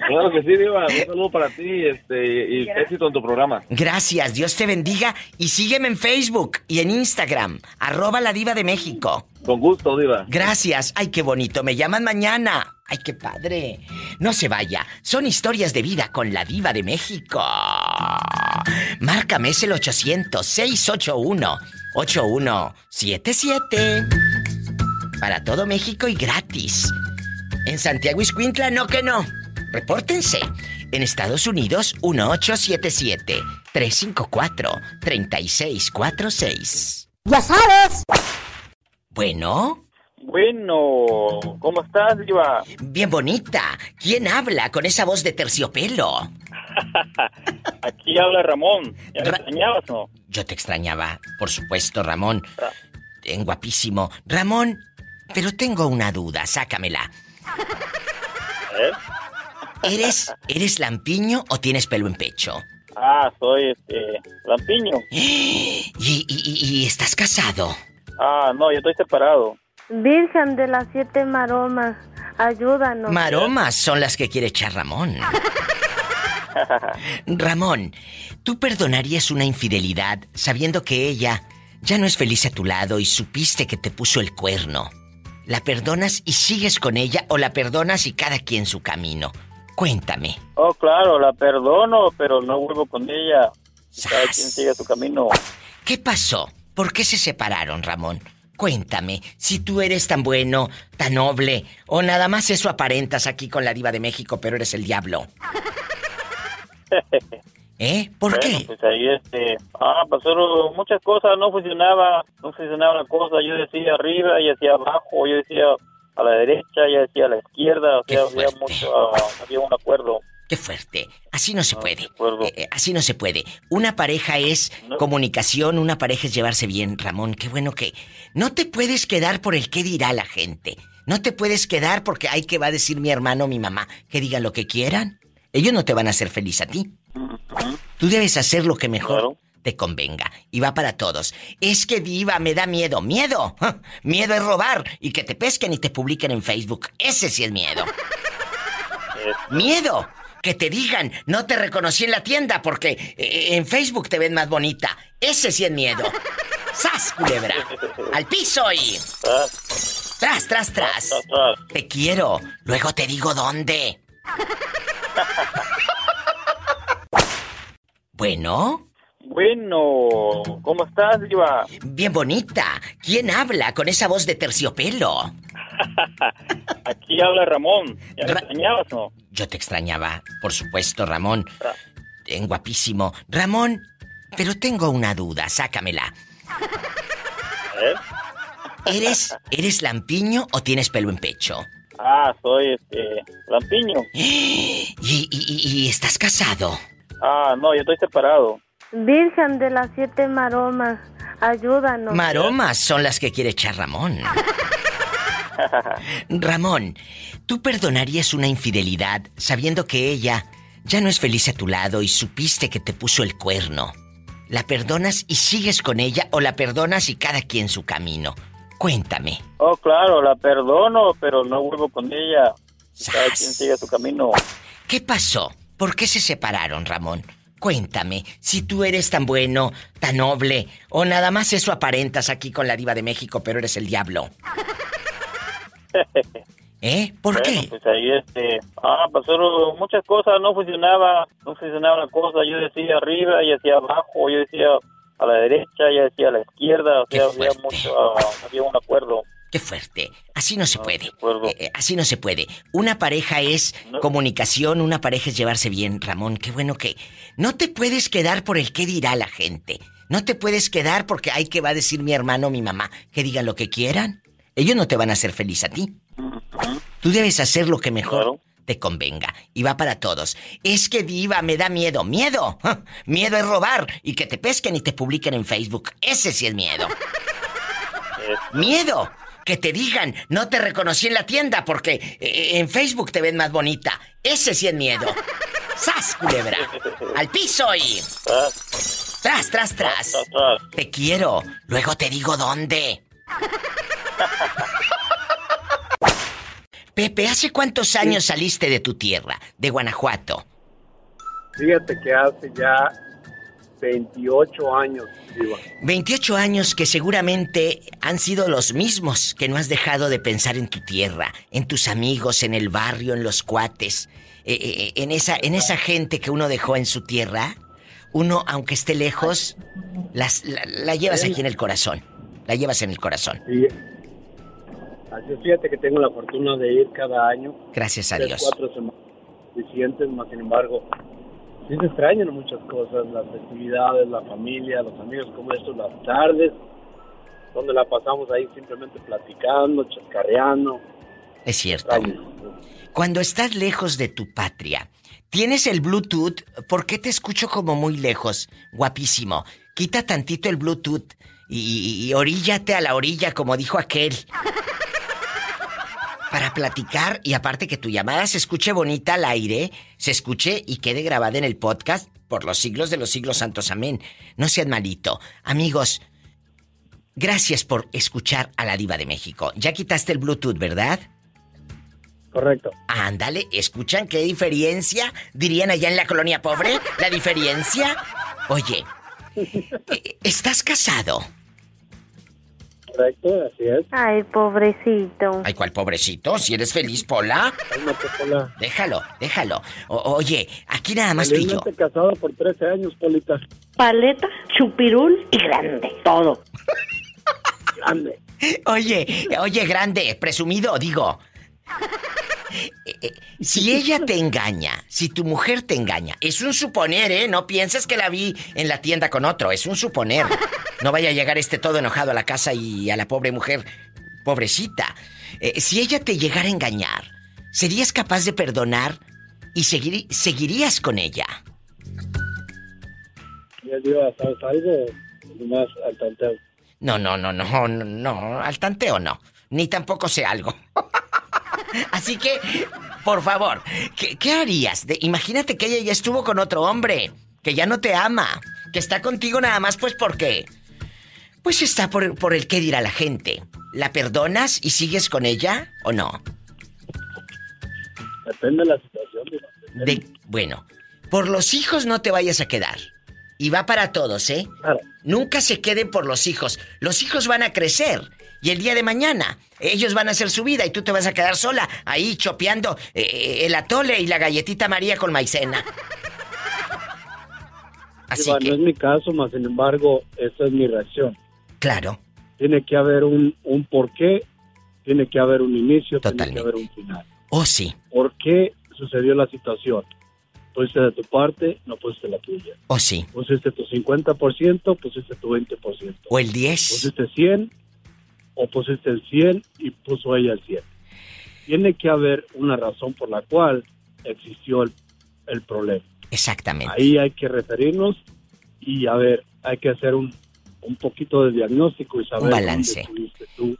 Claro que sí, Diva. Un saludo para ti este, y éxito en tu programa. Gracias, Dios te bendiga y sígueme en Facebook y en Instagram, arroba la diva de México. Con gusto, Diva. Gracias, ay qué bonito, me llaman mañana. Ay, qué padre. No se vaya, son historias de vida con la diva de México. Márcame es el 800-681-8177. Para todo México y gratis. En Santiago Iscuintla, no que no. Repórtense. En Estados Unidos, 1877-354-3646. ¡Ya sabes! Bueno. Bueno, ¿cómo estás, Diva? Bien bonita. ¿Quién habla con esa voz de terciopelo? (laughs) Aquí habla Ramón. ¿Ya me extrañabas no? Yo te extrañaba, por supuesto, Ramón. En guapísimo. Ramón, pero tengo una duda, sácamela. ¿Eh? ¿Eres, ¿Eres lampiño o tienes pelo en pecho? Ah, soy este lampiño. (gasps) ¿Y, y, y- y estás casado? Ah, no, yo estoy separado. Virgen de las siete maromas, ayúdanos. Maromas son las que quiere echar Ramón. (laughs) Ramón, ¿tú perdonarías una infidelidad sabiendo que ella ya no es feliz a tu lado y supiste que te puso el cuerno? ¿La perdonas y sigues con ella o la perdonas y cada quien su camino? Cuéntame. Oh, claro, la perdono, pero no vuelvo con ella. Cada quien sigue su camino. ¿Qué pasó? ¿Por qué se separaron, Ramón? Cuéntame, si tú eres tan bueno, tan noble, o nada más eso aparentas aquí con la diva de México, pero eres el diablo. (laughs) ¿Eh? ¿Por Bueno, qué? Pues ahí este, ah, pasaron muchas cosas, no funcionaba, no funcionaba la cosa, yo decía arriba, y decía abajo, yo decía a la derecha, yo decía a la izquierda, o sea, había mucho, ah, había un acuerdo. Qué fuerte. Así no se puede. Eh, eh, así no se puede. Una pareja es comunicación, una pareja es llevarse bien, Ramón. Qué bueno que... No te puedes quedar por el qué dirá la gente. No te puedes quedar porque hay que va a decir mi hermano o mi mamá. Que digan lo que quieran. Ellos no te van a hacer feliz a ti. Tú debes hacer lo que mejor te convenga. Y va para todos. Es que diva, me da miedo. ¿Miedo? ¡Ja! Miedo es robar y que te pesquen y te publiquen en Facebook. Ese sí es miedo. (laughs) Miedo. Que te digan, no te reconocí en la tienda porque eh, en Facebook te ven más bonita. Ese sí es miedo. (laughs) ¡Sas, culebra! ¡Al piso y... Tras, tras, tras. Te quiero. Luego te digo dónde. (laughs) Bueno. Bueno, ¿cómo estás, Diva? Bien bonita. ¿Quién habla con esa voz de terciopelo? (laughs) Aquí habla Ramón. ¿Ya me extrañabas no? Yo te extrañaba, por supuesto, Ramón. En guapísimo. Ramón, pero tengo una duda, sácamela. ¿Eh? ¿Eres, ¿Eres lampiño o tienes pelo en pecho? Ah, soy este lampiño. (gasps) ¿Y, y- y- y estás casado? Ah, no, yo estoy separado. Virgen de las siete maromas, ayúdanos. Maromas son las que quiere echar Ramón. Ramón, ¿tú perdonarías una infidelidad sabiendo que ella ya no es feliz a tu lado y supiste que te puso el cuerno? ¿La perdonas y sigues con ella o la perdonas y cada quien su camino? Cuéntame. Oh, claro, la perdono, pero no vuelvo con ella. Cada quien sigue su camino. ¿Qué pasó? ¿Por qué se separaron, Ramón? Cuéntame, si tú eres tan bueno, tan noble, o nada más eso aparentas aquí con la diva de México, pero eres el diablo. (laughs) ¿Eh? ¿Por qué? Pues ahí este, ah, pasaron muchas cosas, no funcionaba, no funcionaba la cosa, yo decía arriba y hacia abajo, yo decía a la derecha, yo decía a la izquierda, o sea, había mucho, había un acuerdo. Qué fuerte. Así no se puede. Eh, eh, así no se puede. Una pareja es comunicación, una pareja es llevarse bien, Ramón. Qué bueno que... No te puedes quedar por el qué dirá la gente. No te puedes quedar porque hay que va a decir mi hermano o mi mamá. Que digan lo que quieran. Ellos no te van a hacer feliz a ti. Tú debes hacer lo que mejor te convenga. Y va para todos. Es que diva, me da miedo. ¿Miedo? (laughs) Miedo es robar y que te pesquen y te publiquen en Facebook. Ese sí es miedo. (laughs) Miedo que te digan, no te reconocí en la tienda porque eh, en Facebook te ven más bonita. Ese sí es miedo. (laughs) ¡Sas, culebra! ¡Al piso y... Tras, tras, tras. Te quiero. Luego te digo dónde. (laughs) Pepe, ¿hace cuántos años saliste de tu tierra, de Guanajuato? Fíjate que hace ya 28 años. 28 años que seguramente han sido los mismos que no has dejado de pensar en tu tierra, en tus amigos, en el barrio, en los cuates, eh, eh, eh, en, esa, en esa gente que uno dejó en su tierra. Uno, aunque esté lejos, las, la, llevas aquí en el corazón. La llevas en el corazón. Sí. Así fíjate que tengo la fortuna de ir cada año. Gracias a Dios. Cuatro semanas suficientes, más sin embargo, sí se extrañan muchas cosas, las festividades, la familia, los amigos como estos, las tardes, donde la pasamos ahí simplemente platicando, chascarreando. Es cierto. Cuando estás lejos de tu patria, tienes el Bluetooth, ¿por qué te escucho como muy lejos? Guapísimo. Quita tantito el Bluetooth y, y oríllate a la orilla, como dijo aquel para platicar y aparte que tu llamada se escuche bonita al aire, se escuche y quede grabada en el podcast por los siglos de los siglos santos. Amén. No sean malito. Amigos, gracias por escuchar a la diva de México. Ya quitaste el Bluetooth, ¿verdad? Correcto. Ándale, ¿escuchan qué diferencia? Dirían allá en la colonia pobre, la diferencia. Oye, (laughs) ¿estás casado? Correcto, así es. Ay, pobrecito. Ay, ¿cuál pobrecito? Si eres feliz, Pola. Pola. Déjalo, déjalo. oye, aquí nada más tú y yo. casado por 13 años, Polita. Paleta, chupirul y grande. Todo. (laughs) grande. Oye, oye, grande, presumido, digo. (laughs) Eh, eh, si ella te engaña, si tu mujer te engaña, es un suponer, ¿eh? No pienses que la vi en la tienda con otro, es un suponer. No vaya a llegar este todo enojado a la casa y a la pobre mujer, pobrecita. Eh, si ella te llegara a engañar, ¿serías capaz de perdonar y seguir, seguirías con ella? algo? Más al tanteo. No, no, no, no, no, no, al tanteo no. Ni tampoco sé algo. (laughs) Así que, por favor, ¿qué, harías? De, imagínate que ella ya estuvo con otro hombre, que ya no te ama, que está contigo nada más pues porque... Pues está por, por el qué dirá la gente. ¿La perdonas y sigues con ella o no? Depende de la situación. De, bueno, por los hijos no te vayas a quedar. Y va para todos, ¿eh? Nunca se queden por los hijos. Los hijos van a crecer. Y el día de mañana, ellos van a hacer su vida y tú te vas a quedar sola, ahí chopeando eh, el atole y la galletita María con maicena. (laughs) Así que... No es mi caso, más sin embargo, esa es mi reacción. Claro. Tiene que haber un, un porqué, tiene que haber un inicio, tiene que haber un final. Oh, sí. ¿Por qué sucedió la situación? Pusiste de tu parte, no pusiste la tuya. Oh, sí. Pusiste tu 50%, pusiste tu 20%. O el 10. Pusiste 100, o pusiste el 100 y puso ella el 100. Tiene que haber una razón por la cual existió el, problema. Exactamente. Ahí hay que referirnos y a ver, hay que hacer un, un poquito de diagnóstico y saber un balance. tú,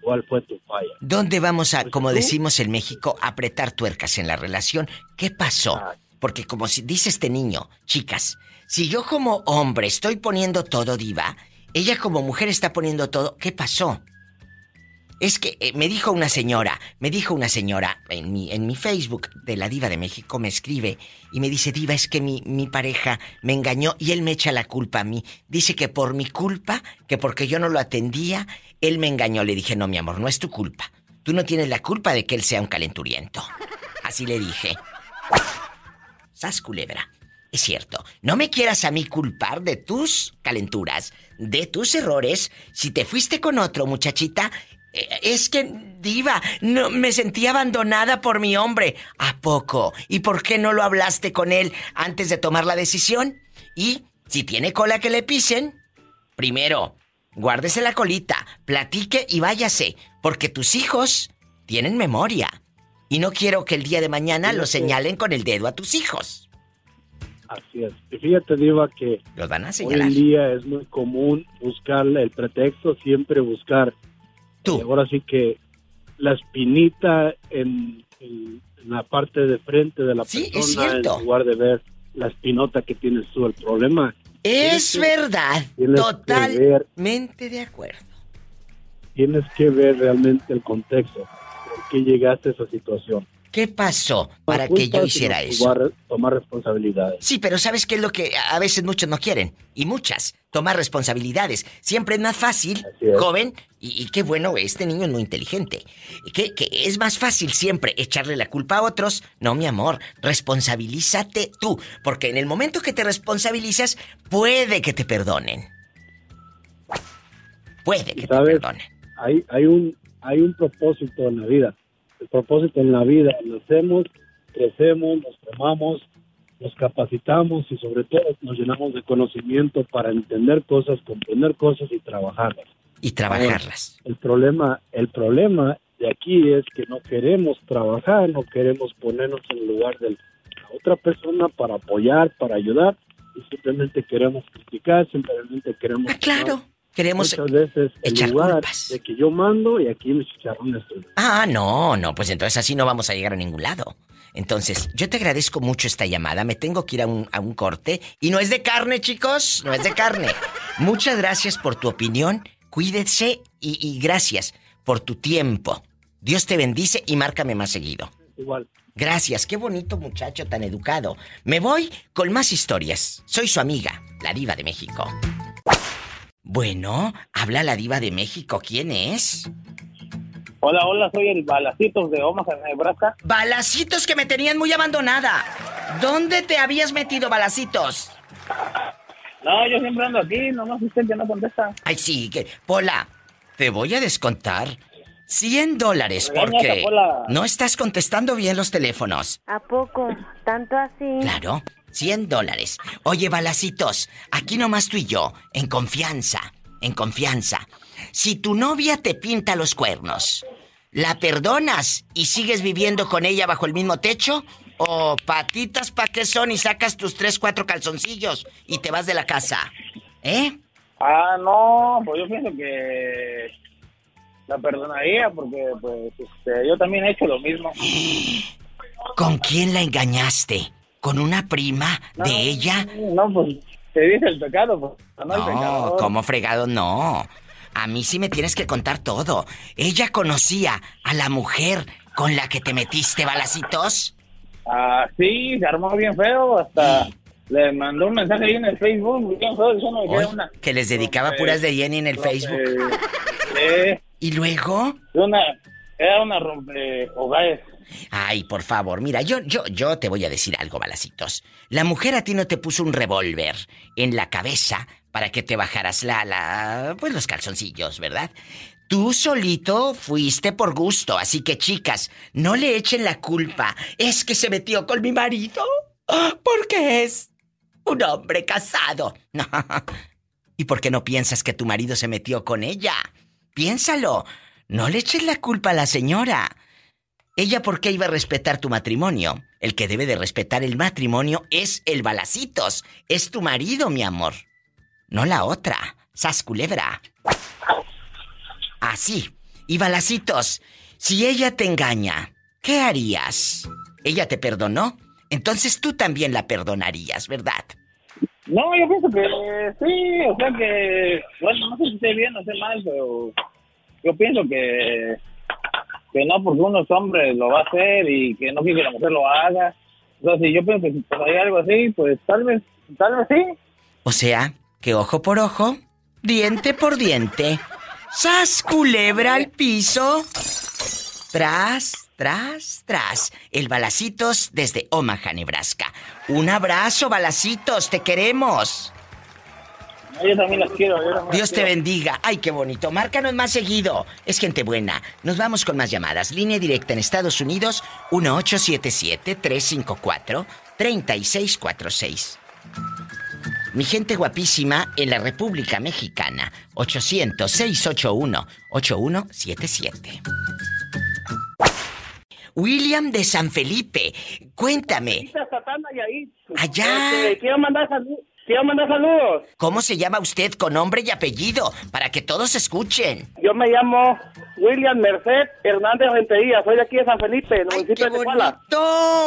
cuál fue tu falla. ¿Dónde vamos a, pues como decimos en México, apretar tuercas en la relación? ¿Qué pasó? Porque como si dice este niño, chicas, si yo como hombre estoy poniendo todo diva, ella como mujer está poniendo todo, ¿qué pasó? Es que eh, me dijo una señora, me dijo una señora en mi, en mi Facebook de la Diva de México, me escribe y me dice, Diva, es que mi, mi pareja me engañó y él me echa la culpa a mí. Dice que por mi culpa, que porque yo no lo atendía, él me engañó. Le dije, no, mi amor, no es tu culpa. Tú no tienes la culpa de que él sea un calenturiento. Así le dije. Sas culebra. Es cierto, no me quieras a mí culpar de tus calenturas, de tus errores. Si te fuiste con otro, muchachita, es que, diva, no, me sentí abandonada por mi hombre. ¿A poco? ¿Y por qué no lo hablaste con él antes de tomar la decisión? Y, si tiene cola que le pisen, primero, guárdese la colita, platique y váyase, porque tus hijos tienen memoria. Y no quiero que el día de mañana lo señalen con el dedo a tus hijos. Así es. Y fíjate, Diva, que Los van a hoy señalar. en día es muy común buscar el pretexto, siempre buscar. Tú. Y ahora sí que la espinita en, en- en la parte de frente de la Sí, persona, en lugar de ver la espinota que tienes tú. El problema Es que- verdad. que ver- Totalmente de acuerdo. tienes que ver realmente el contexto. ¿Por qué llegaste a esa situación? ¿Qué pasó para que yo hiciera eso? Tomar, tomar responsabilidades. Sí, pero ¿sabes qué es lo que a veces muchos no quieren? Y muchas, tomar responsabilidades. Siempre es más fácil, es. joven, y, y qué bueno, este niño es muy inteligente. Que, que es más fácil siempre echarle la culpa a otros. No, mi amor, responsabilízate tú. Porque en el momento que te responsabilizas, puede que te perdonen. Puede que te perdonen. Hay, hay, un, hay un propósito en la vida. El propósito en la vida. Nacemos, crecemos, nos formamos, nos capacitamos y sobre todo nos llenamos de conocimiento para entender cosas, comprender cosas y trabajarlas. Y trabajarlas. El problema, el problema de aquí es que no queremos trabajar, no queremos ponernos en el lugar de la otra persona para apoyar, para ayudar y simplemente queremos criticar, simplemente queremos Ah, claro. Queremos muchas veces el echar lugar culpas. de que yo mando y aquí mis chicharrones. Ah, no, no, pues entonces así no vamos a llegar a ningún lado. Entonces, yo te agradezco mucho esta llamada. Me tengo que ir a un, a un corte. Y no es de carne, chicos. No es de carne. (laughs) Muchas gracias por tu opinión. Cuídese y, y gracias por tu tiempo. Dios te bendice y márcame más seguido. Igual. Gracias, qué bonito muchacho tan educado. Me voy con más historias. Soy su amiga, la diva de México. Bueno, habla la diva de México. ¿Quién es? Hola, hola, soy el Balacitos de Omaha, Nebraska. Balacitos que me tenían muy abandonada. ¿Dónde te habías metido, balacitos? No, yo siempre ando aquí, nomás usted que no contesta. Ay, sí, que. Pola, te voy a descontar 100 dólares porque Pola. no estás contestando bien los teléfonos. ¿A poco? ¿Tanto así? Claro, 100 dólares. Oye, balacitos, aquí nomás tú y yo, en confianza, en confianza. Si tu novia te pinta los cuernos, ¿la perdonas y sigues viviendo con ella bajo el mismo techo? ¿O patitas pa' qué son y sacas tus tres, cuatro calzoncillos y te vas de la casa? ¿Eh? Ah, no, pues yo pienso que la perdonaría porque pues este, yo también he hecho lo mismo. (gasps) ¿Con quién la engañaste? ¿Con una prima de ella? No, pues te dice el pecado, pues no, No, como fregado no. A mí sí me tienes que contar todo. ¿Ella conocía a la mujer con la que te metiste balacitos? Ah, sí, se armó bien feo, hasta le mandó un mensaje ahí en el Facebook, bien feo, que era Hoy, una... que les dedicaba puras de Jenny en el Facebook. Eh, ¿Y luego? Una, era una rompe hogares. Ay, por favor, mira, yo, yo, yo te voy a decir algo, balacitos. La mujer a ti no te puso un revólver en la cabeza para que te bajaras la, la, pues los calzoncillos, ¿verdad? Tú solito fuiste por gusto, así que chicas, no le echen la culpa. Es que se metió con mi marido. Porque es un hombre casado. (laughs) ¿Y por qué no piensas que tu marido se metió con ella? Piénsalo. No le eches la culpa a la señora. ¿Ella por qué iba a respetar tu matrimonio? El que debe de respetar el matrimonio es el balacitos. Es tu marido, mi amor. No la otra. Sas culebra. Así. Y balacitos, si ella te engaña, ¿qué harías? ¿Ella te perdonó? Entonces tú también la perdonarías, ¿verdad? No, yo pienso que sí, o sea que, bueno, no sé si esté bien o esté mal, pero yo pienso que que no porque uno es hombre lo va a hacer y que no quiere que la mujer lo haga. Entonces, yo pienso que si hay algo así, pues tal vez, tal vez sí. O sea, que ojo por ojo, diente por diente. ¡Sas culebra al piso! Tras, tras, tras. El Balacitos desde Omaha, Nebraska. Un abrazo, Balacitos, te queremos. Yo también las quiero. Dios te bendiga. Ay, qué bonito. Márcanos más seguido. Es gente buena. Nos vamos con más llamadas. Línea directa en Estados Unidos 1877-354-3646. Mi gente guapísima en la República Mexicana 800-681-8177. William de San Felipe, cuéntame. Allá. Este, quiero mandar saludos Quiero mandar saludos. ¿Cómo se llama usted con nombre y apellido? Para que todos escuchen. Yo me llamo William Merced Hernández Rentería. Soy de aquí de San Felipe, el municipio de Tecuala.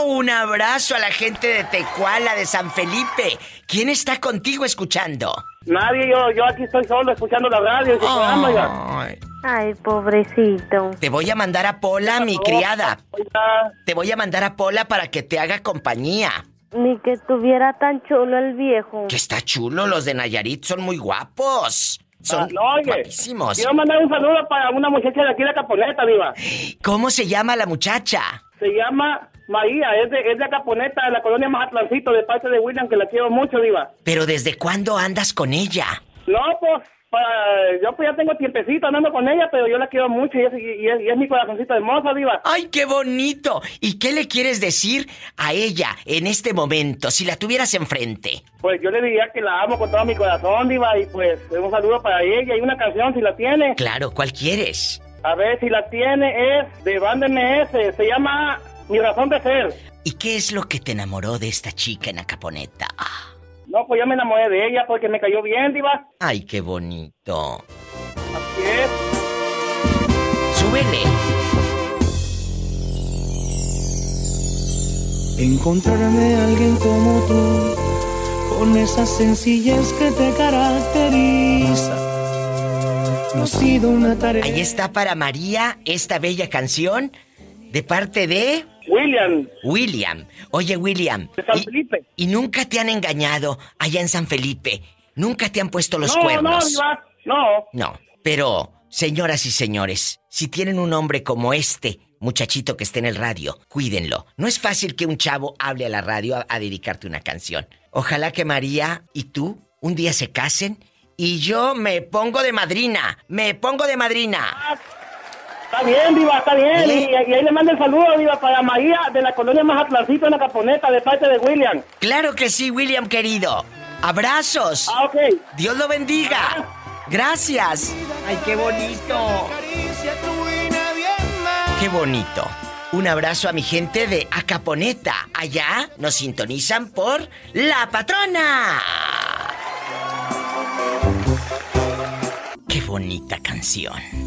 Un abrazo a la gente de Tecuala, de San Felipe. ¿Quién está contigo escuchando? Nadie, yo, yo aquí estoy solo escuchando la radio. Ay. Ay, pobrecito. Te voy a mandar a Pola, mi criada. Te voy a mandar a Pola para que te haga compañía. Ni que estuviera tan chulo el viejo. Que está chulo, los de Nayarit son muy guapos. Son ah, no, guapísimos. Quiero mandar un saludo para una muchacha de aquí de Caponeta, viva. ¿Cómo se llama la muchacha? Se llama María, es de, es de Caponeta, de la colonia Majatlancito, de parte de William, que la quiero mucho, viva. ¿Pero desde cuándo andas con ella? No, pues yo pues ya tengo tiempecito andando con ella, pero yo la quiero mucho y es, mi corazoncito hermoso, Diva. ¡Ay, qué bonito! ¿Y qué le quieres decir a ella en este momento, si la tuvieras enfrente? Pues yo le diría que la amo con todo mi corazón, Diva, y pues un saludo para ella y una canción si la tiene. Claro, ¿cuál quieres? A ver, si la tiene es de Banda MS, se llama Mi Razón de Ser. ¿Y qué es lo que te enamoró de esta chica en Acaponeta? Ah. No, pues ya me enamoré de ella porque me cayó bien, Diva. Ay, qué bonito. Así es. Súbele. Encontrarme a alguien como tú, con esa sencillez que te caracteriza. No ha sido una tarea. Ahí está para María esta bella canción de parte de. William. William. Oye, William. De San Felipe. Y nunca te han engañado allá en San Felipe. Nunca te han puesto los cuernos. No, no. No. Pero, señoras y señores, si tienen un hombre como este, muchachito que esté en el radio, cuídenlo. No es fácil que un chavo hable a la radio a, dedicarte una canción. Ojalá que María y tú un día se casen y yo me pongo de madrina. Me pongo de madrina. Ah, Está bien, Viva, está bien. Y, ahí le mando el saludo, Viva, para María de la colonia Majatlancito en la Caponeta, de parte de William. Claro que sí, William, querido. Abrazos. Ah, ok. Dios lo bendiga. Gracias. Ay, qué bonito. Qué bonito. Un abrazo a mi gente de Acaponeta. Allá nos sintonizan por La Patrona. Qué bonita canción.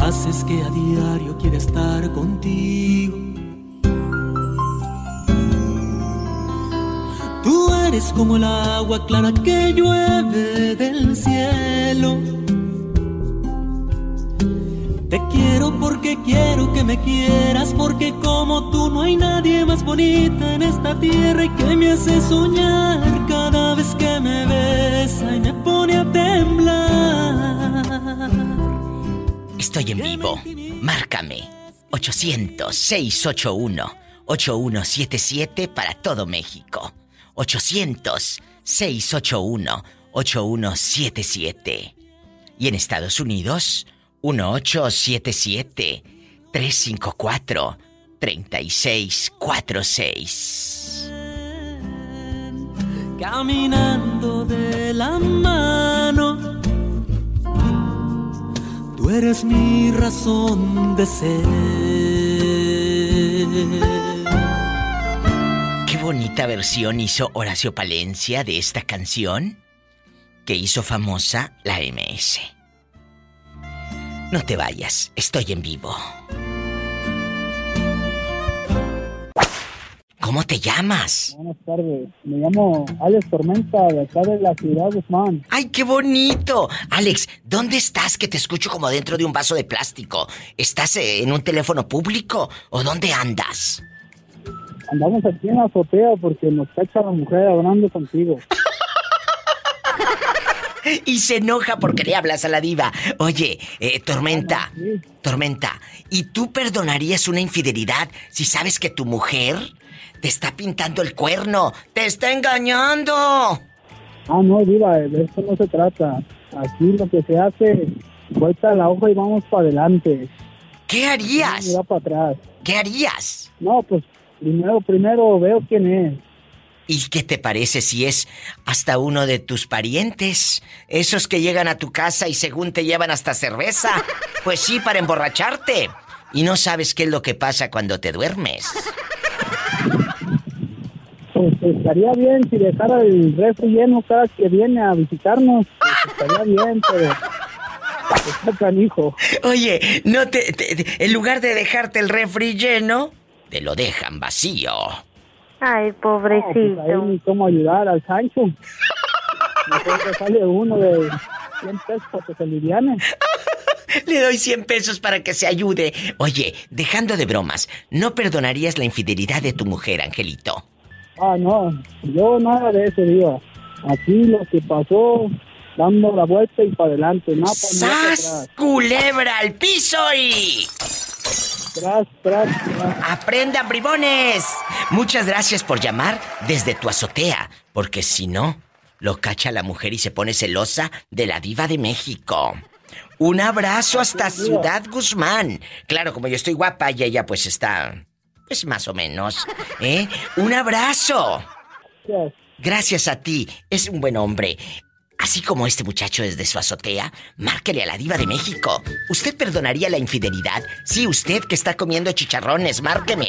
haces que a diario quiera estar contigo. Tú eres como el agua clara que llueve del cielo. Te quiero porque quiero que me quieras, porque como tú no hay nadie más bonita en esta tierra y que me hace soñar cada vez que me besa y me pone a temblar. Estoy en vivo. Márcame. 800-681-8177 para todo México. 800-681-8177. Y en Estados Unidos, 1877-354-3646. Caminando de la mano Eres mi razón de ser. Qué bonita versión hizo Horacio Palencia de esta canción que hizo famosa la MS. No te vayas, estoy en vivo. ¿Cómo te llamas? Buenas tardes. Me llamo Alex Tormenta, de acá de la ciudad de Guzmán. ¡Ay, qué bonito! Alex, ¿dónde estás que te escucho como dentro de un vaso de plástico? ¿Estás eh, en un teléfono público o dónde andas? Andamos aquí en la azotea porque nos cacha la mujer hablando contigo. (laughs) y se enoja porque le hablas a la diva. Oye, eh, Tormenta, Tormenta, ¿y tú perdonarías una infidelidad si sabes que tu mujer te está pintando el cuerno, te está engañando. Ah, no, Diva, de eso no se trata. Aquí lo que se hace, vuelta la hoja y vamos para adelante. ¿Qué harías? No, para atrás. ¿Qué harías? No, pues primero, primero veo quién es. ¿Y qué te parece si es hasta uno de tus parientes? Esos que llegan a tu casa y según te llevan hasta cerveza. Pues sí, para emborracharte. Y no sabes qué es lo que pasa cuando te duermes. Pues estaría bien si dejara el refri lleno cada que viene a visitarnos. Pues, estaría bien, pero. Está hijo. Oye, no te, en lugar de dejarte el refri lleno, te lo dejan vacío. Ay, pobrecito. No, pues cómo ayudar al Sancho. Mejor que sale uno de 100 pesos para que se liviane. (laughs) Le doy 100 pesos para que se ayude. Oye, dejando de bromas, ¿no perdonarías la infidelidad de tu mujer, Angelito? Ah, no, yo nada de eso, digo. Aquí lo que pasó, dando la vuelta y para adelante, nada para ¡Sas! ¡Culebra al piso y... Tras, tras, tras. ¡Aprendan, bribones! Muchas gracias por llamar desde tu azotea, porque si no, lo cacha la mujer y se pone celosa de la diva de México. Un abrazo hasta Ciudad Guzmán. Claro, como yo estoy guapa y ella pues está... Pues más o menos. ¿Eh? Un abrazo. Gracias. A ti. Es un buen hombre. Así como este muchacho desde su azotea, márquele a la diva de México. ¿Usted perdonaría la infidelidad? Sí, usted que está comiendo chicharrones, márqueme.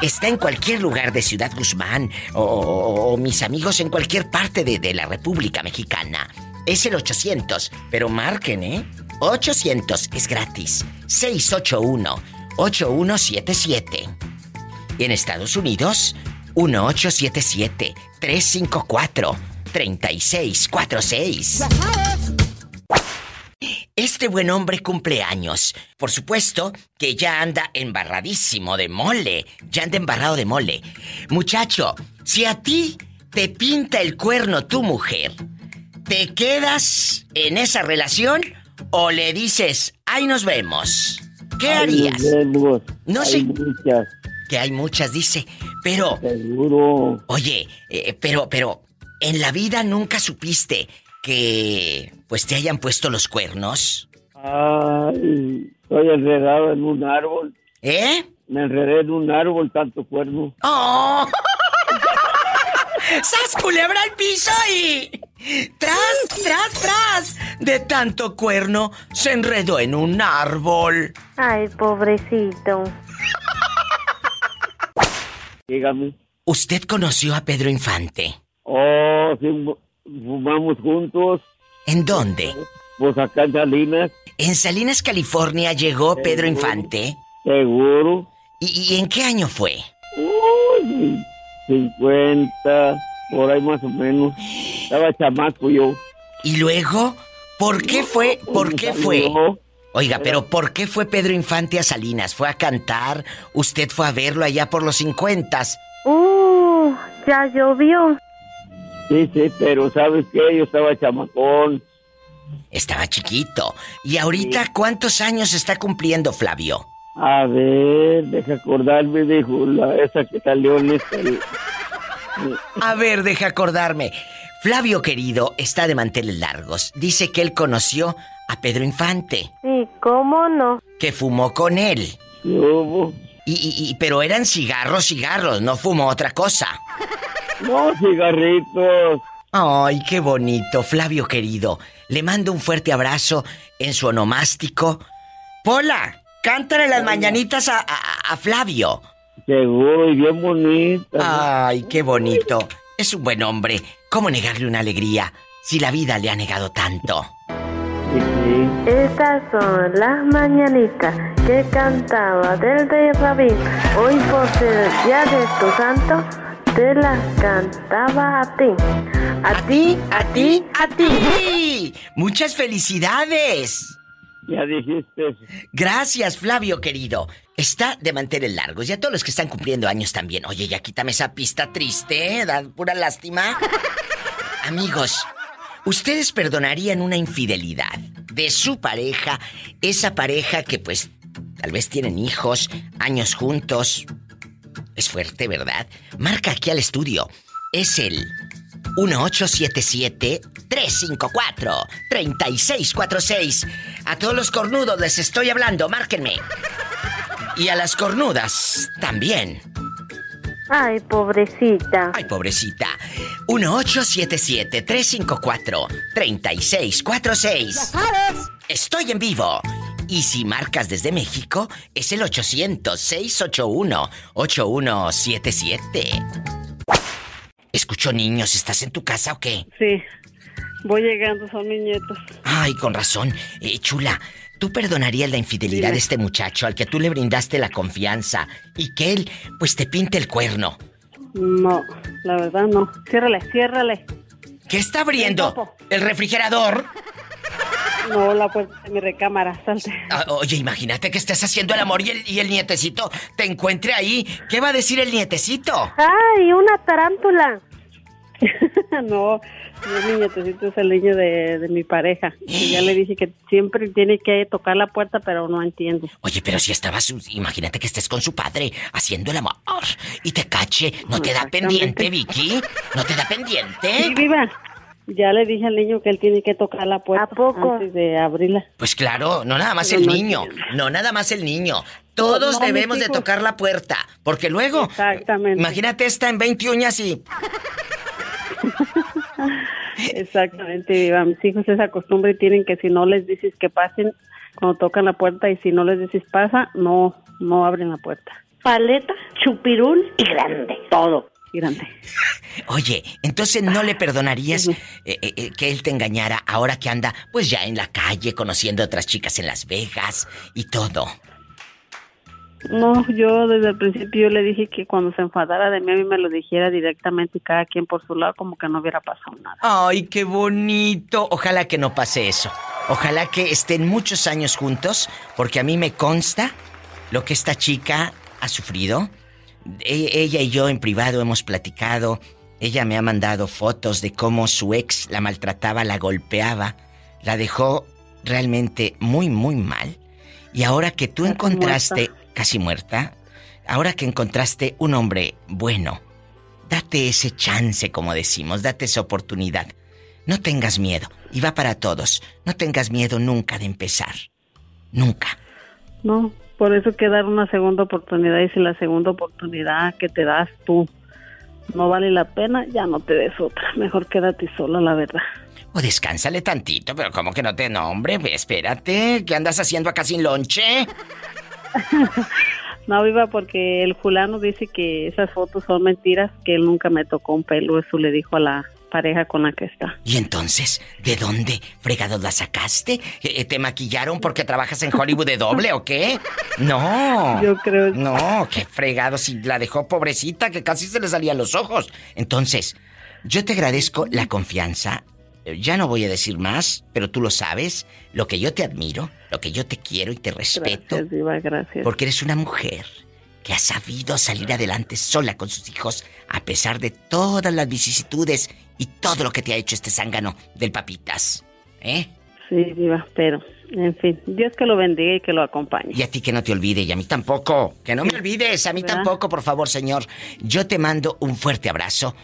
Está en cualquier lugar de Ciudad Guzmán o, mis amigos en cualquier parte de, de la República Mexicana. Es el 800, pero marquen, ¿eh? 800 es gratis. 681 8177. En Estados Unidos, 1877-354-3646. Este buen hombre cumple años. Por supuesto que ya anda embarradísimo de mole. Ya anda embarrado de mole. Muchacho, si a ti te pinta el cuerno tu mujer, ¿te quedas en esa relación o le dices, ahí nos vemos? ¿Qué harías? No sé. Muchas. Que hay muchas, dice. Pero. Seguro. Oye, eh, pero, pero, ¿en la vida nunca supiste que pues te hayan puesto los cuernos? Ay, estoy enredado en un árbol. ¿Eh? Me enredé en un árbol, tanto cuerno. ¡Oh! (laughs) ¡Sas culebra al piso y... ¡Tras, tras, tras! De tanto cuerno se enredó en un árbol. Ay, pobrecito. Dígame. ¿Usted conoció a Pedro Infante? Oh, sí, fumamos juntos. ¿En dónde? Pues acá en Salinas. ¿En Salinas, California llegó Pedro Infante? Seguro. ¿Y, ¿Y, en qué año fue? Uy, 50, por ahí más o menos. Estaba chamaco yo. ¿Y luego? ¿Por qué fue? ¿Por qué fue? Oiga, pero ¿por qué fue Pedro Infante a Salinas? ¿Fue a cantar? ¿Usted fue a verlo allá por los 50? ¡Uh! Ya llovió. Sí, sí, pero ¿sabes qué? Yo estaba chamacón. Estaba chiquito. ¿Y ahorita cuántos años está cumpliendo Flavio? A ver, deja acordarme, dijo la, esa que salió en esta... A ver, deja acordarme. Flavio querido está de manteles largos. Dice que él conoció a Pedro Infante. Sí, ¿cómo no? Que fumó con él. ¿Cómo? Y, y, pero eran cigarros, cigarros, no fumó otra cosa. No, cigarritos. Ay, qué bonito, Flavio querido. Le mando un fuerte abrazo en su onomástico. Pola, Cántale las mañanitas a, a, a Flavio. Seguro y bien bonito. Ay, qué bonito. Es un buen hombre. ¿Cómo negarle una alegría si la vida le ha negado tanto? Estas son las mañanitas que cantaba del rey Rabín. Hoy por ser día de tu santo, te las cantaba a ti. A ti, a ti, a ti. ¡Muchas felicidades! Ya dijiste. Gracias, Flavio, querido. Está de mantener largos y a todos los que están cumpliendo años también. Oye, ya quítame esa pista triste, ¿eh? Da pura lástima. (laughs) Amigos, ¿ustedes perdonarían una infidelidad de su pareja? Esa pareja que pues tal vez tienen hijos, años juntos. Es fuerte, ¿verdad? Marca aquí al estudio. Es el 1877-354-3646. A todos los cornudos les estoy hablando, márquenme. Y a las cornudas también. Ay, pobrecita. Ay, pobrecita. 1877-354-3646. Ya sabes. Estoy en vivo. Y si marcas desde México, es el 800-681-8177. Escucho niños, ¿estás en tu casa o qué? Sí, voy llegando, son mis nietos. Ay, con razón. Eh, chula, ¿tú perdonarías la infidelidad Dime. de este muchacho al que tú le brindaste la confianza y que él, pues, te pinte el cuerno? No, la verdad no. Ciérrale, ciérrale. ¿Qué está abriendo? ¿El refrigerador? No, la puerta de mi recámara, salte. Ah, oye, imagínate que estés haciendo el amor y el, y el nietecito te encuentre ahí. ¿Qué va a decir el nietecito? Ay, una tarántula. (laughs) no, mi nietecito es el niño de, de mi pareja. Y ya le dije que siempre tiene que tocar la puerta, pero no entiende. Oye, pero si estabas, imagínate que estés con su padre haciendo el amor y te cache, ¿no te da pendiente, Vicky? ¿No te da pendiente? Sí, viva. Ya le dije al niño que él tiene que tocar la puerta antes de abrirla. Pues claro, no nada más Pero el no niño, no nada más el niño. Todos No, debemos de tocar la puerta, porque luego, Exactamente. imagínate esta en 20 uñas y... Exactamente. Mis hijos esa costumbre tienen que si no les dices que pasen, cuando tocan la puerta y si no les dices pasa, no, no abren la puerta. Paleta, chupirul y grande. Todo. Grande. Oye, entonces no le perdonarías eh, eh, eh, que él te engañara ahora que anda, pues ya en la calle, conociendo a otras chicas en Las Vegas y todo. No, yo desde el principio le dije que cuando se enfadara de mí a mí me lo dijera directamente y cada quien por su lado como que no hubiera pasado nada. Ay, qué bonito. Ojalá que no pase eso. Ojalá que estén muchos años juntos, porque a mí me consta lo que esta chica ha sufrido. E- ella y yo en privado hemos platicado. Ella me ha mandado fotos de cómo su ex la maltrataba, la golpeaba, la dejó realmente muy, muy mal. Y ahora que tú encontraste, casi muerta, ahora que encontraste un hombre bueno, date ese chance, como decimos, date esa oportunidad. No tengas miedo, y va para todos. No tengas miedo nunca de empezar. Nunca. No, por eso hay que dar una segunda oportunidad y si la segunda oportunidad que te das tú no vale la pena, ya no te des otra. Mejor quédate sola, la verdad. O descánsale tantito, pero como que no te no, hombre, ve, espérate, ¿qué andas haciendo acá sin lonche? (laughs) No, viva, porque el fulano dice que esas fotos son mentiras, que él nunca me tocó un pelo, eso le dijo a la pareja con la que está. Y entonces, ¿de dónde fregados la sacaste? ¿Eh, ¿Te maquillaron porque trabajas en Hollywood de doble o qué? No. Yo creo. No, qué fregado, si la dejó pobrecita que casi se le salían los ojos. Entonces, yo te agradezco la confianza. Ya no voy a decir más, pero tú lo sabes, lo que yo te admiro, lo que yo te quiero y te respeto. Gracias, Diva, gracias. Porque eres una mujer que ha sabido salir adelante sola con sus hijos a pesar de todas las vicisitudes y todo lo que te ha hecho este zángano del papitas. ¿Eh? Sí, Diva, pero, en fin, Dios que lo bendiga y que lo acompañe. Y a ti que no te olvide y a mí tampoco. Que no me olvides, a mí ¿Verdad? tampoco, por favor, señor. Yo te mando un fuerte abrazo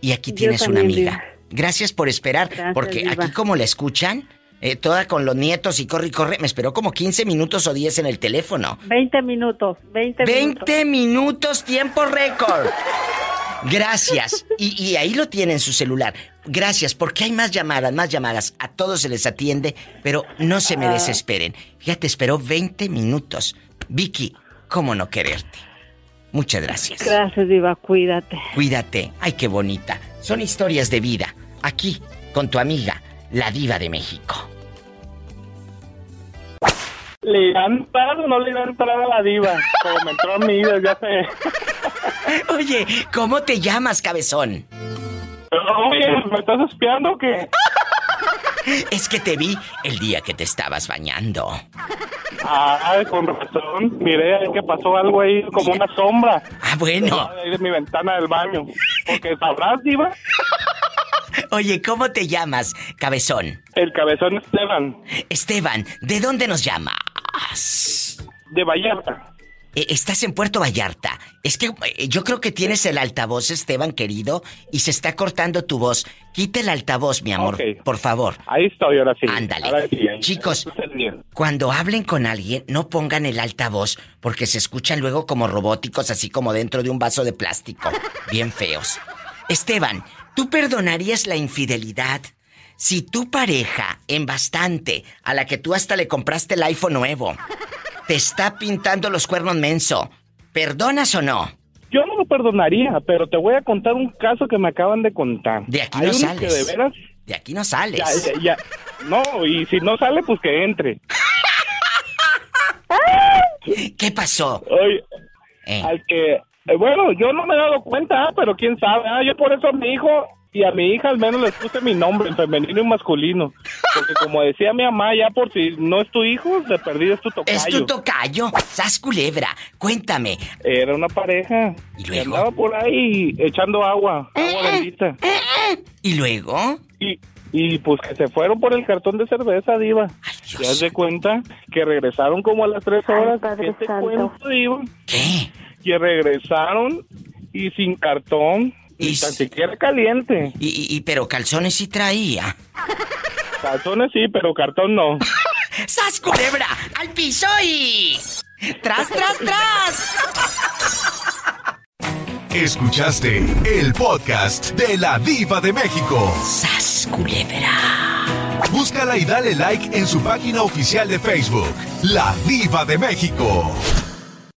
y aquí Yo tienes una amiga. Gracias por esperar, Gracias, porque Diva. aquí como la escuchan, eh, toda con los nietos y corre y corre, me esperó como 15 minutos o 10 en el teléfono. 20 minutos, 20 minutos. 20 minutos, tiempo récord. Gracias. (laughs) Y, y ahí lo tiene en su celular. Gracias, porque hay más llamadas, más llamadas. A todos se les atiende, pero no se me Ah. desesperen. Fíjate, esperó 20 minutos Vicky, ¿cómo no quererte? Muchas gracias. Gracias, Diva, cuídate. Cuídate. Ay, qué bonita. Son historias de vida. Aquí, con tu amiga, la diva de México. ¿Le irán a entrar o no le irán a entrar a la diva? Como me entró a mí ya sé. (laughs) Oye, ¿cómo te llamas, cabezón? Oye, ¿me estás espiando o qué? (laughs) Es que te vi el día que te estabas bañando. Ah, con razón. Miré que pasó algo ahí como una sombra. Ah, bueno. Ahí de mi ventana del baño. Porque sabrás, diva. Oye, ¿cómo te llamas, cabezón? El cabezón Esteban. Esteban, ¿de dónde nos llamas? De Vallarta. Eh, estás en Puerto Vallarta. Es que eh, yo creo que tienes el altavoz, Esteban, querido, y se está cortando tu voz. Quita el altavoz, mi amor, por favor. Ahí estoy, ahora sí. Ándale. Ahora sí, ahí. Chicos, cuando hablen con alguien, no pongan el altavoz porque se escuchan luego como robóticos, así como dentro de un vaso de plástico. Bien feos. Esteban, ¿tú perdonarías la infidelidad si tu pareja, en bastante, a la que tú hasta le compraste el iPhone nuevo, te está pintando los cuernos menso. ¿Perdonas o no? Yo no lo perdonaría, pero te voy a contar un caso que me acaban de contar. De aquí Hay no sales. que de veras... De aquí no sales. Ya, ya, ya. No, y si no sale, pues que entre. (laughs) ¿Qué pasó? Oye, Eh. al que... eh, bueno, yo no me he dado cuenta, ah, pero quién sabe. Ah, yo por eso mi hijo y a mi hija al menos les puse mi nombre en femenino y masculino. Porque como decía mi mamá, ya por si no es tu hijo, de perdido es tu tocayo. Es tu tocayo. Sas culebra. Cuéntame. Era una pareja. ¿Y que luego? andaba por ahí echando agua, agua bendita. ¿Y luego? Y, y pues que se fueron por el cartón de cerveza, Diva. ¿Te das de cuenta? Que regresaron como a las tres horas. ¿Qué te cuento, Diva? ¿Qué? Que regresaron y sin cartón. Y tan siquiera caliente. Y, y- y- pero calzones sí traía. Calzones sí, pero cartón no. (laughs) ¡Sas culebra! ¡Al piso y. ¡Tras, tras, tras! Escuchaste el podcast de la Diva de México. ¡Sas culebra! Búscala y dale like en su página oficial de Facebook, La Diva de México.